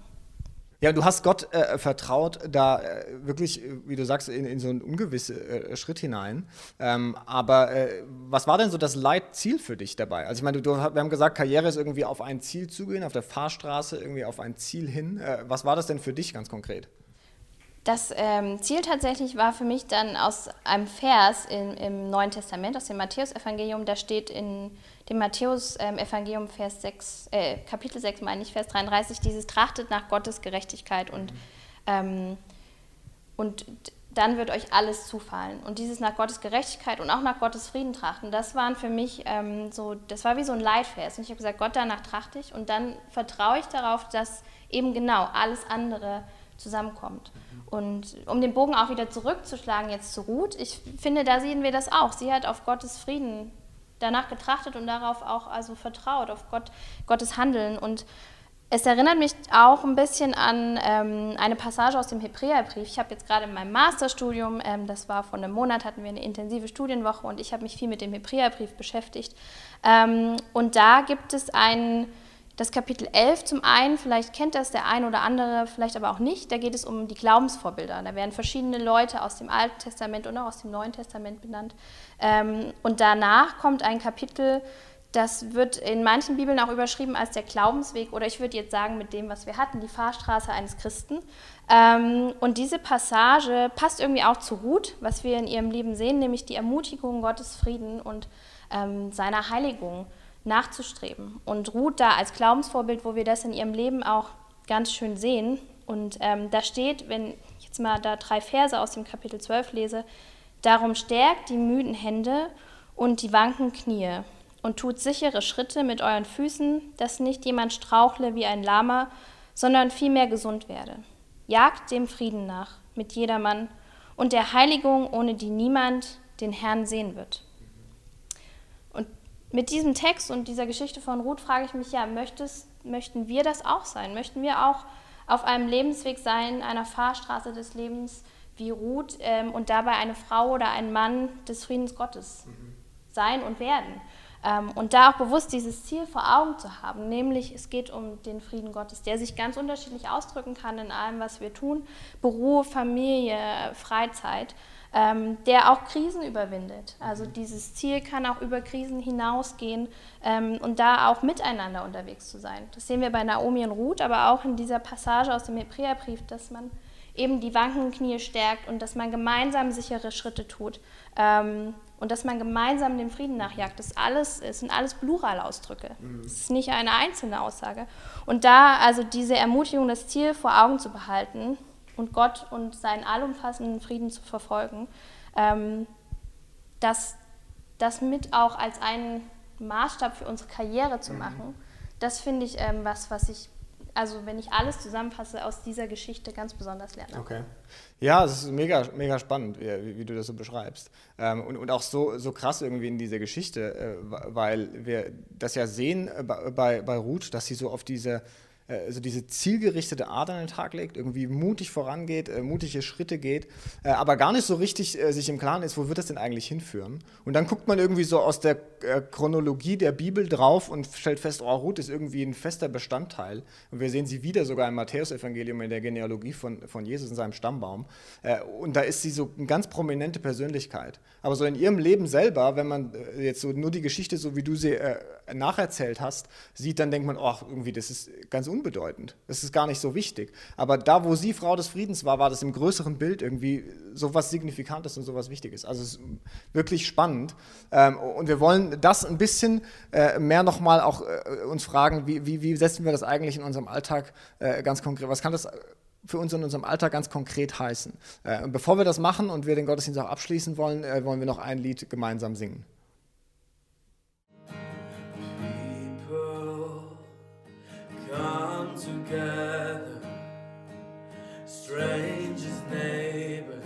Ja, du hast Gott äh, vertraut, da äh, wirklich, äh, wie du sagst, in, in so einen ungewissen äh, Schritt hinein. Ähm, aber äh, was war denn so das Leitziel für dich dabei? Also ich meine, du, wir haben gesagt, Karriere ist irgendwie auf ein Ziel zugehen, auf der Fahrstraße irgendwie auf ein Ziel hin. Äh, was war das denn für dich ganz konkret? Das ähm, Ziel tatsächlich war für mich dann aus einem Vers in, im Neuen Testament, aus dem Matthäusevangelium, da steht in dem Matthäus-Evangelium Vers 6, äh, Kapitel 6, meine ich, Vers 33, dieses trachtet nach Gottes Gerechtigkeit und, ähm, und dann wird euch alles zufallen. Und dieses nach Gottes Gerechtigkeit und auch nach Gottes Frieden trachten, das waren für mich ähm, so, das war wie so ein Leitvers. Und ich habe gesagt, Gott, danach trachte ich und dann vertraue ich darauf, dass eben genau alles andere zusammenkommt. Und um den Bogen auch wieder zurückzuschlagen jetzt zu Ruth, ich finde, da sehen wir das auch. Sie hat auf Gottes Frieden danach getrachtet und darauf auch also vertraut, auf Gott, Gottes Handeln. Und es erinnert mich auch ein bisschen an ähm, eine Passage aus dem Hebräerbrief. Ich habe jetzt gerade in meinem Masterstudium, ähm, das war vor einem Monat, hatten wir eine intensive Studienwoche und ich habe mich viel mit dem Hebräerbrief beschäftigt. Ähm, und da gibt es einen das Kapitel 11 zum einen, vielleicht kennt das der ein oder andere, vielleicht aber auch nicht, da geht es um die Glaubensvorbilder. Da werden verschiedene Leute aus dem Alten Testament und auch aus dem Neuen Testament benannt. Ähm, und danach kommt ein Kapitel Das wird in manchen Bibeln auch überschrieben als der Glaubensweg oder ich würde jetzt sagen mit dem, was wir hatten, die Fahrstraße eines Christen. Ähm, und diese Passage passt irgendwie auch zu Ruth, was wir in ihrem Leben sehen, nämlich die Ermutigung Gottes Frieden und ähm, seiner Heiligung nachzustreben. Und Ruth da als Glaubensvorbild, wo wir das in ihrem Leben auch ganz schön sehen. Und ähm, da steht, wenn ich jetzt mal da drei Verse aus dem Kapitel 12 lese, darum stärkt die müden Hände und die wanken Knie und tut sichere Schritte mit euren Füßen, dass nicht jemand strauchle wie ein Lama, sondern vielmehr gesund werde. Jagt dem Frieden nach mit jedermann und der Heiligung, ohne die niemand den Herrn sehen wird. Mit diesem Text und dieser Geschichte von Ruth frage ich mich, ja, möchtest, möchten wir das auch sein? Möchten wir auch auf einem Lebensweg sein, einer Fahrstraße des Lebens wie Ruth ähm, und dabei eine Frau oder ein Mann des Friedens Gottes sein und werden? Ähm, und da auch bewusst dieses Ziel vor Augen zu haben, nämlich es geht um den Frieden Gottes, der sich ganz unterschiedlich ausdrücken kann in allem, was wir tun, Beruf, Familie, Freizeit, ähm, der auch Krisen überwindet. Also dieses Ziel kann auch über Krisen hinausgehen ähm, und da auch miteinander unterwegs zu sein. Das sehen wir bei Naomi und Ruth, aber auch in dieser Passage aus dem Hebräerbrief, dass man eben die wankenden Knie stärkt und dass man gemeinsam sichere Schritte tut ähm, und dass man gemeinsam dem Frieden nachjagt. Das alles es sind alles Pluralausdrücke. Es ist nicht eine einzelne Aussage. Und da also diese Ermutigung, das Ziel vor Augen zu behalten und Gott und seinen allumfassenden Frieden zu verfolgen, ähm, das, das mit auch als einen Maßstab für unsere Karriere zu machen, das finde ich ähm, was, was ich, also wenn ich alles zusammenfasse, aus dieser Geschichte ganz besonders lerne. Okay. Ja, es ist mega, mega spannend, wie, wie du das so beschreibst. Ähm, und, und auch so, so krass irgendwie in dieser Geschichte, äh, weil wir das ja sehen äh, bei, bei, bei Ruth, dass sie so auf diese, also diese zielgerichtete Art an den Tag legt, irgendwie mutig vorangeht, äh, mutige Schritte geht, äh, aber gar nicht so richtig äh, sich im Klaren ist, wo wird das denn eigentlich hinführen. Und dann guckt man irgendwie so aus der äh, Chronologie der Bibel drauf und stellt fest, oh, Ruth ist irgendwie ein fester Bestandteil. Und wir sehen sie wieder sogar im Matthäusevangelium in der Genealogie von, von Jesus in seinem Stammbaum. Äh, und da ist sie so eine ganz prominente Persönlichkeit. Aber so in ihrem Leben selber, wenn man jetzt so nur die Geschichte, so wie du sie nacherzählt hast, sieht, dann denkt man, oh, irgendwie, das ist ganz unbedeutend. Das ist gar nicht so wichtig. Aber da, wo sie Frau des Friedens war, war das im größeren Bild irgendwie so was Signifikantes und so was Wichtiges. Also es ist wirklich spannend. Ähm, und wir wollen das ein bisschen äh, mehr nochmal auch äh, uns fragen, wie, wie, wie setzen wir das eigentlich in unserem Alltag äh, ganz konkret, was kann das für uns in unserem Alltag ganz konkret heißen? Und bevor wir das machen und wir den Gottesdienst auch abschließen wollen, wollen wir noch ein Lied gemeinsam singen. Come together, strangers, neighbors,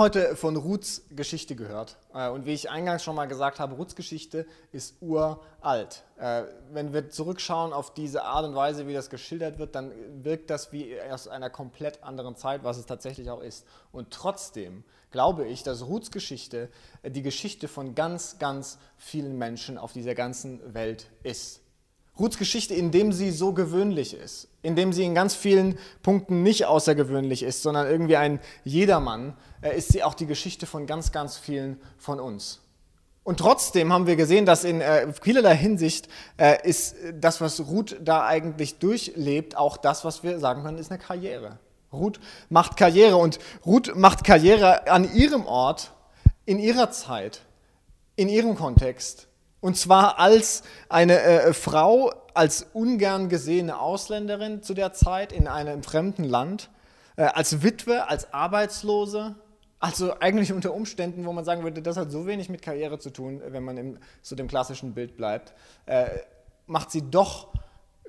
heute von Ruths Geschichte gehört. Äh, Und wie ich eingangs schon mal gesagt habe, Ruths Geschichte ist uralt. Äh, Wenn wir zurückschauen auf diese Art und Weise, wie das geschildert wird, dann wirkt das wie aus einer komplett anderen Zeit, was es tatsächlich auch ist. Und trotzdem glaube ich, dass Ruths Geschichte äh, die Geschichte von ganz, ganz vielen Menschen auf dieser ganzen Welt ist. Ruths Geschichte, indem sie so gewöhnlich ist, indem sie in ganz vielen Punkten nicht außergewöhnlich ist, sondern irgendwie ein Jedermann, äh, ist sie auch die Geschichte von ganz, ganz vielen von uns. Und trotzdem haben wir gesehen, dass in äh, vielerlei Hinsicht äh, ist das, was Ruth da eigentlich durchlebt, auch das, was wir sagen können, ist eine Karriere. Ruth macht Karriere und Ruth macht Karriere an ihrem Ort, in ihrer Zeit, in ihrem Kontext. Und zwar als eine äh, Frau, als ungern gesehene Ausländerin zu der Zeit in einem fremden Land, äh, als Witwe, als Arbeitslose. Also eigentlich unter Umständen, wo man sagen würde, das hat so wenig mit Karriere zu tun, wenn man zu dem klassischen Bild bleibt, äh, macht sie doch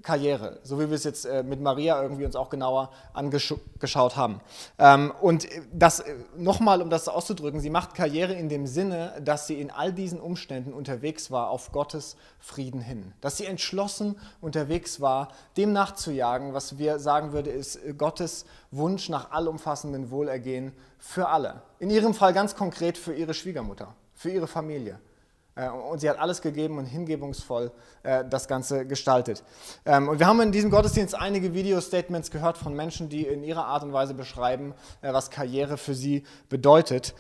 Karriere, so wie wir es jetzt äh, mit Maria irgendwie uns auch genauer angeschaut haben. Ähm, und das äh, nochmal, um das auszudrücken, sie macht Karriere in dem Sinne, dass sie in all diesen Umständen unterwegs war auf Gottes Frieden hin. Dass sie entschlossen unterwegs war, dem nachzujagen, was wir sagen würde, ist äh, Gottes Wunsch nach allumfassendem Wohlergehen für alle. In ihrem Fall ganz konkret für ihre Schwiegermutter, für ihre Familie. Äh, Und sie hat alles gegeben und hingebungsvoll äh, das Ganze gestaltet. Ähm, Und wir haben in diesem Gottesdienst einige Video-Statements gehört von Menschen, die in ihrer Art und Weise beschreiben, äh, was Karriere für sie bedeutet.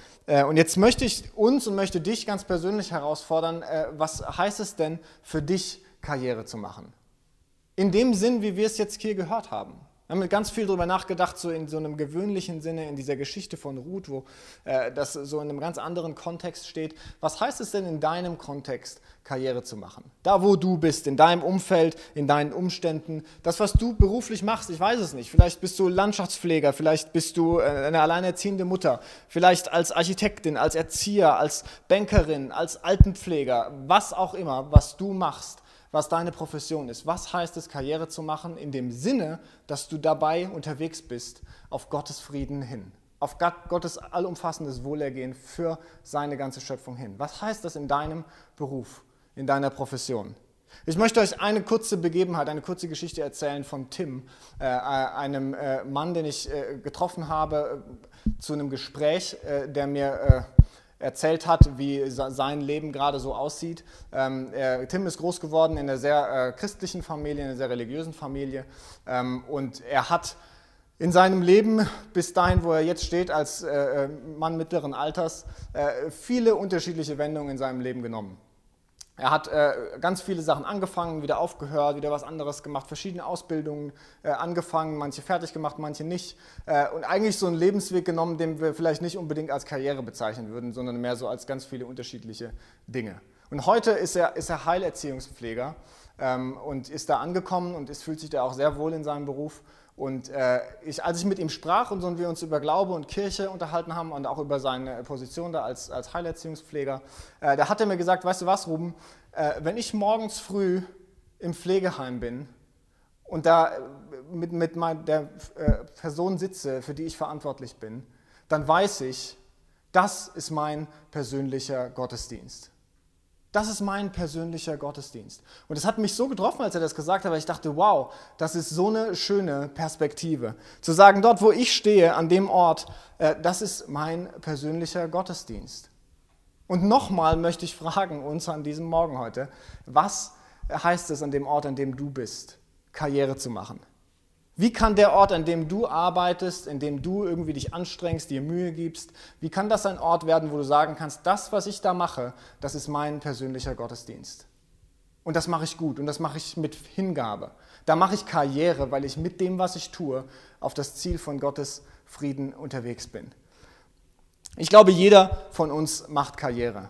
Und jetzt möchte ich uns und möchte dich ganz persönlich herausfordern, was heißt es denn für dich, Karriere zu machen? In dem Sinn, wie wir es jetzt hier gehört haben. Wir haben ganz viel darüber nachgedacht, so in so einem gewöhnlichen Sinne, in dieser Geschichte von Ruth, wo äh, das so in einem ganz anderen Kontext steht. Was heißt es denn in deinem Kontext, Karriere zu machen? Da, wo du bist, in deinem Umfeld, in deinen Umständen, das, was du beruflich machst, ich weiß es nicht. Vielleicht bist du Landschaftspfleger, vielleicht bist du äh, eine alleinerziehende Mutter, vielleicht als Architektin, als Erzieher, als Bankerin, als Altenpfleger, was auch immer, was du machst was deine Profession ist. Was heißt es, Karriere zu machen in dem Sinne, dass du dabei unterwegs bist auf Gottes Frieden hin, auf Gottes allumfassendes Wohlergehen für seine ganze Schöpfung hin. Was heißt das in deinem Beruf, in deiner Profession? Ich möchte euch eine kurze Begebenheit, eine kurze Geschichte erzählen von Tim, äh, einem äh, Mann, den ich äh, getroffen habe äh, zu einem Gespräch, äh, der mir äh, erzählt hat, wie sein Leben gerade so aussieht. Ähm, Tim ist groß geworden in einer sehr äh, christlichen Familie, in einer sehr religiösen Familie ähm, und er hat in seinem Leben bis dahin, wo er jetzt steht, als äh, Mann mittleren Alters, äh, viele unterschiedliche Wendungen in seinem Leben genommen. Er hat äh, ganz viele Sachen angefangen, wieder aufgehört, wieder was anderes gemacht, verschiedene Ausbildungen äh, angefangen, manche fertig gemacht, manche nicht. Äh, und eigentlich so einen Lebensweg genommen, den wir vielleicht nicht unbedingt als Karriere bezeichnen würden, sondern mehr so als ganz viele unterschiedliche Dinge. Und heute ist er, ist er Heilerziehungspfleger ähm, und ist da angekommen und ist, fühlt sich da auch sehr wohl in seinem Beruf. Und äh, ich, als ich mit ihm sprach und, so, und wir uns über Glaube und Kirche unterhalten haben und auch über seine Position da als, als Heilerziehungspfleger, äh, da hat er mir gesagt, weißt du was, Ruben, äh, wenn ich morgens früh im Pflegeheim bin und da mit, mit mein, der äh, Person sitze, für die ich verantwortlich bin, dann weiß ich, das ist mein persönlicher Gottesdienst. Das ist mein persönlicher Gottesdienst. Und es hat mich so getroffen, als er das gesagt hat, weil ich dachte, wow, das ist so eine schöne Perspektive. Zu sagen, dort, wo ich stehe, an dem Ort, äh, das ist mein persönlicher Gottesdienst. Und nochmal möchte ich fragen uns an diesem Morgen heute, was heißt es an dem Ort, an dem du bist, Karriere zu machen? Wie kann der Ort, an dem du arbeitest, in dem du irgendwie dich anstrengst, dir Mühe gibst, wie kann das ein Ort werden, wo du sagen kannst, das, was ich da mache, das ist mein persönlicher Gottesdienst. Und das mache ich gut und das mache ich mit Hingabe. Da mache ich Karriere, weil ich mit dem, was ich tue, auf das Ziel von Gottes Frieden unterwegs bin. Ich glaube, jeder von uns macht Karriere.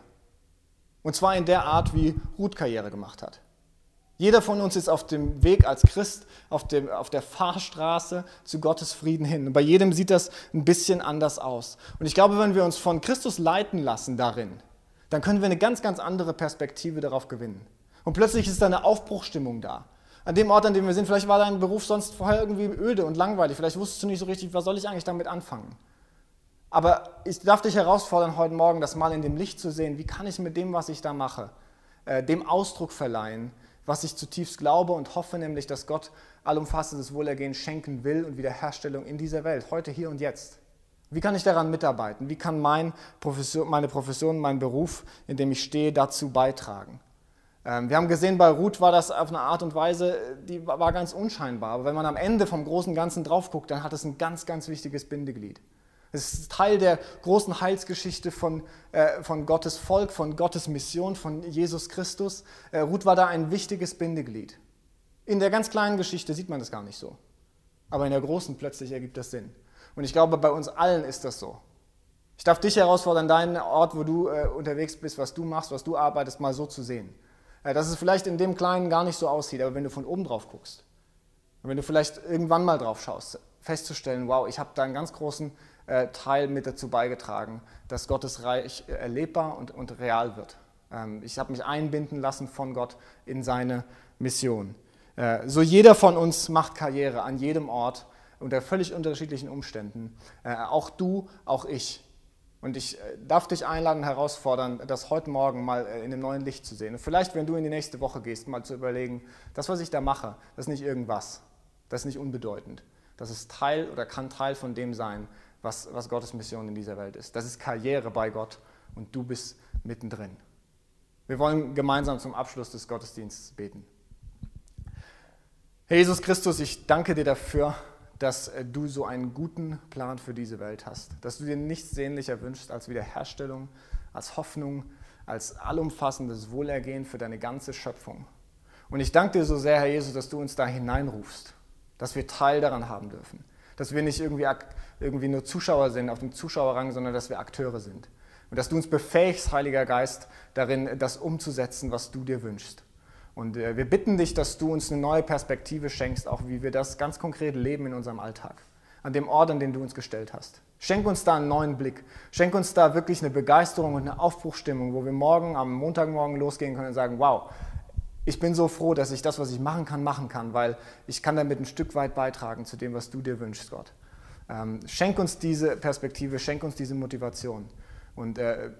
Und zwar in der Art, wie Ruth Karriere gemacht hat. Jeder von uns ist auf dem Weg als Christ, auf, dem, auf der Fahrstraße zu Gottes Frieden hin. Und bei jedem sieht das ein bisschen anders aus. Und ich glaube, wenn wir uns von Christus leiten lassen darin, dann können wir eine ganz, ganz andere Perspektive darauf gewinnen. Und plötzlich ist da eine Aufbruchstimmung da. An dem Ort, an dem wir sind, vielleicht war dein Beruf sonst vorher irgendwie öde und langweilig. Vielleicht wusstest du nicht so richtig, was soll ich eigentlich damit anfangen. Aber ich darf dich herausfordern, heute Morgen das mal in dem Licht zu sehen. Wie kann ich mit dem, was ich da mache, äh, dem Ausdruck verleihen, was ich zutiefst glaube und hoffe, nämlich, dass Gott allumfassendes Wohlergehen schenken will und Wiederherstellung in dieser Welt, heute, hier und jetzt. Wie kann ich daran mitarbeiten? Wie kann mein Profession, meine Profession, mein Beruf, in dem ich stehe, dazu beitragen? Ähm, wir haben gesehen, bei Ruth war das auf eine Art und Weise, die war ganz unscheinbar. Aber wenn man am Ende vom großen Ganzen drauf guckt, dann hat es ein ganz, ganz wichtiges Bindeglied. Es ist Teil der großen Heilsgeschichte von, äh, von Gottes Volk, von Gottes Mission, von Jesus Christus. Äh, Ruth war da ein wichtiges Bindeglied. In der ganz kleinen Geschichte sieht man das gar nicht so. Aber in der großen plötzlich ergibt das Sinn. Und ich glaube, bei uns allen ist das so. Ich darf dich herausfordern, deinen Ort, wo du äh, unterwegs bist, was du machst, was du arbeitest, mal so zu sehen. Äh, dass es vielleicht in dem Kleinen gar nicht so aussieht, aber wenn du von oben drauf guckst, wenn du vielleicht irgendwann mal drauf schaust, festzustellen, wow, ich habe da einen ganz großen äh, Teil mit dazu beigetragen, dass Gottes Reich erlebbar und, und real wird. Ähm, ich habe mich einbinden lassen von Gott in seine Mission. Äh, so jeder von uns macht Karriere an jedem Ort unter völlig unterschiedlichen Umständen. Äh, auch du, auch ich. Und ich darf dich einladen, herausfordern, das heute Morgen mal in einem neuen Licht zu sehen. Und vielleicht, wenn du in die nächste Woche gehst, mal zu überlegen, das, was ich da mache, das ist nicht irgendwas. Das ist nicht unbedeutend. Das ist Teil oder kann Teil von dem sein, was, was Gottes Mission in dieser Welt ist. Das ist Karriere bei Gott und du bist mittendrin. Wir wollen gemeinsam zum Abschluss des Gottesdienstes beten. Herr Jesus Christus, ich danke dir dafür, dass äh, du so einen guten Plan für diese Welt hast, dass du dir nichts sehnlicher wünschst als Wiederherstellung, als Hoffnung, als allumfassendes Wohlergehen für deine ganze Schöpfung. Und ich danke dir so sehr, Herr Jesus, dass du uns da hineinrufst, dass wir Teil daran haben dürfen, dass wir nicht irgendwie irgendwie nur Zuschauer sind auf dem Zuschauerrang, sondern dass wir Akteure sind. Und dass du uns befähigst, Heiliger Geist, darin, das umzusetzen, was du dir wünschst. Und äh, wir bitten dich, dass du uns eine neue Perspektive schenkst, auch wie wir das ganz konkret leben in unserem Alltag, an dem Ort, an den du uns gestellt hast. Schenk uns da einen neuen Blick. Schenk uns da wirklich eine Begeisterung und eine Aufbruchstimmung, wo wir morgen, am Montagmorgen losgehen können und sagen, wow, ich bin so froh, dass ich das, was ich machen kann, machen kann, weil ich kann damit ein Stück weit beitragen zu dem, was du dir wünschst, Gott. Ähm, schenk uns diese Perspektive, schenk uns diese Motivation und äh,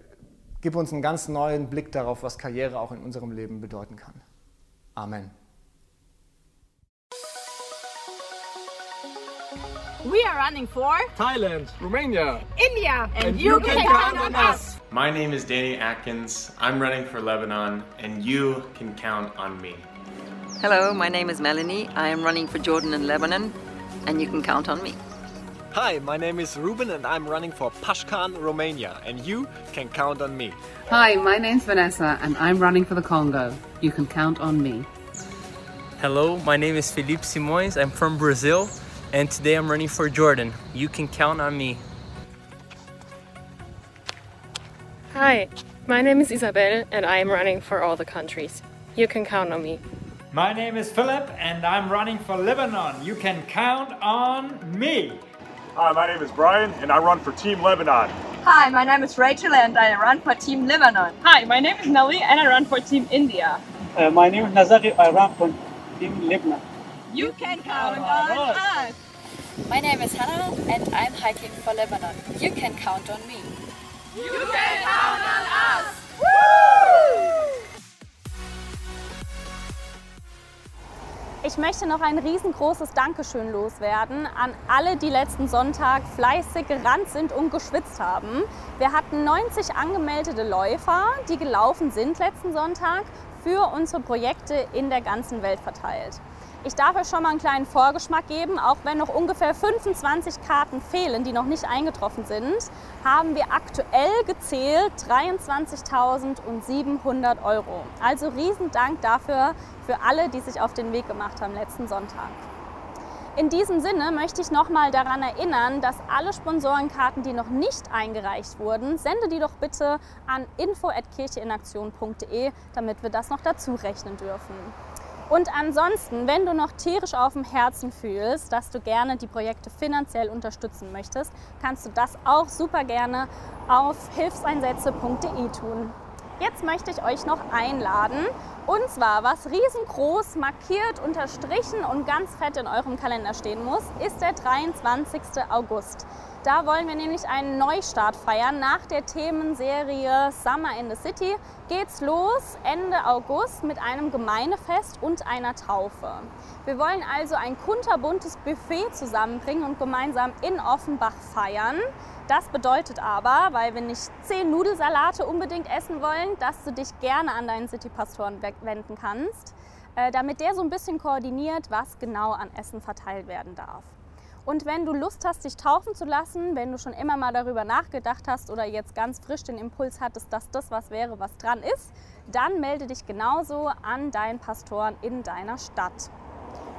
gib uns einen ganz neuen Blick darauf, was Karriere auch in unserem Leben bedeuten kann. Amen. We are running for Thailand, Romania, India, and, and you, you can, can count count on on us. My name is Danny Atkins. I'm running for Lebanon, and you can count on me. Hello, my name is Melanie. I am running for Jordan and Lebanon, and you can count on me. Hi, my name is Ruben and I'm running for Pashkan, Romania, and you can count on me. Hi, my name's Vanessa and I'm running for the Congo. You can count on me. Hello, my name is Felipe Simões. I'm from Brazil and today I'm running for Jordan. You can count on me. Hi, my name is Isabel and I am running for all the countries. You can count on me. My name is Philip and I'm running for Lebanon. You can count on me. Hi, my name is Brian, and I run for Team Lebanon. Hi, my name is Rachel, and I run for Team Lebanon. Hi, my name is Nelly, and I run for Team India. Uh, my name is Nazari, I run for Team Lebanon. You can count on us. My name is Hannah and I'm hiking for Lebanon. You can count on me. You can count on us! Ich möchte noch ein riesengroßes Dankeschön loswerden an alle, die letzten Sonntag fleißig gerannt sind und geschwitzt haben. Wir hatten 90 angemeldete Läufer, die gelaufen sind letzten Sonntag für unsere Projekte in der ganzen Welt verteilt. Ich darf euch schon mal einen kleinen Vorgeschmack geben, auch wenn noch ungefähr 25 Karten fehlen, die noch nicht eingetroffen sind, haben wir aktuell gezählt 23.700 Euro. Also riesen Dank dafür für alle, die sich auf den Weg gemacht haben letzten Sonntag. In diesem Sinne möchte ich nochmal daran erinnern, dass alle Sponsorenkarten, die noch nicht eingereicht wurden, sende die doch bitte an info@kircheinaktion.de, damit wir das noch dazu rechnen dürfen. Und ansonsten, wenn du noch tierisch auf dem Herzen fühlst, dass du gerne die Projekte finanziell unterstützen möchtest, kannst du das auch super gerne auf hilfseinsätze.de tun. Jetzt möchte ich euch noch einladen. Und zwar, was riesengroß markiert, unterstrichen und ganz fett in eurem Kalender stehen muss, ist der 23. August. Da wollen wir nämlich einen Neustart feiern. Nach der Themenserie Summer in the City geht's los Ende August mit einem Gemeindefest und einer Taufe. Wir wollen also ein kunterbuntes Buffet zusammenbringen und gemeinsam in Offenbach feiern. Das bedeutet aber, weil wir nicht zehn Nudelsalate unbedingt essen wollen, dass du dich gerne an deinen City-Pastoren wenden kannst, äh, damit der so ein bisschen koordiniert, was genau an Essen verteilt werden darf. Und wenn du Lust hast, dich taufen zu lassen, wenn du schon immer mal darüber nachgedacht hast oder jetzt ganz frisch den Impuls hattest, dass das was wäre, was dran ist, dann melde dich genauso an deinen Pastoren in deiner Stadt.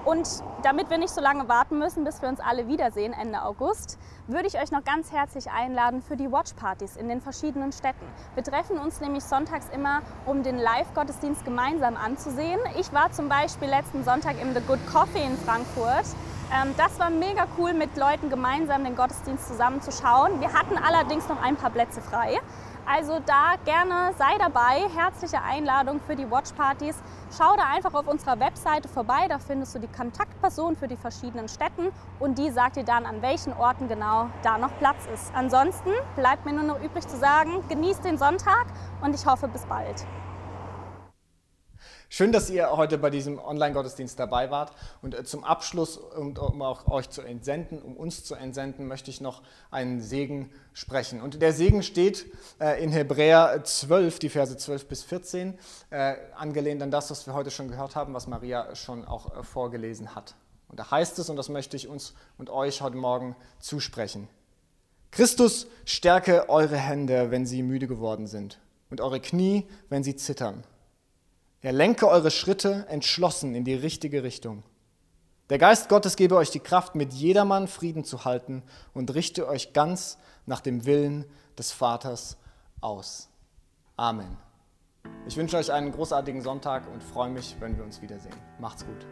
Und damit wir nicht so lange warten müssen, bis wir uns alle wiedersehen Ende August, würde ich euch noch ganz herzlich einladen für die Watchpartys in den verschiedenen Städten. Wir treffen uns nämlich sonntags immer, um den Live-Gottesdienst gemeinsam anzusehen. Ich war zum Beispiel letzten Sonntag im The Good Coffee in Frankfurt. Ähm, das war mega cool, mit Leuten gemeinsam den Gottesdienst zusammenzuschauen. Wir hatten allerdings noch ein paar Plätze frei. Also da gerne sei dabei. Herzliche Einladung für die Watchpartys. Schau da einfach auf unserer Webseite vorbei. Da findest du die Kontaktperson für die verschiedenen Städten und die sagt dir dann, an welchen Orten genau da noch Platz ist. Ansonsten bleibt mir nur noch übrig zu sagen, genießt den Sonntag und ich hoffe bis bald. Schön, dass ihr heute bei diesem Online-Gottesdienst dabei wart. Und äh, zum Abschluss, um, auch euch zu entsenden, um uns zu entsenden, möchte ich noch einen Segen sprechen. Und der Segen steht äh, in Hebräer 12, die Verse 12 bis 14, äh, angelehnt an das, was wir heute schon gehört haben, was Maria schon auch vorgelesen hat. Und da heißt es, und das möchte ich uns und euch heute Morgen zusprechen. Christus stärke eure Hände, wenn sie müde geworden sind, und eure Knie, wenn sie zittern. Er lenke eure Schritte entschlossen in die richtige Richtung. Der Geist Gottes gebe euch die Kraft, mit jedermann Frieden zu halten und richte euch ganz nach dem Willen des Vaters aus. Amen. Ich wünsche euch einen großartigen Sonntag und freue mich, wenn wir uns wiedersehen. Macht's gut.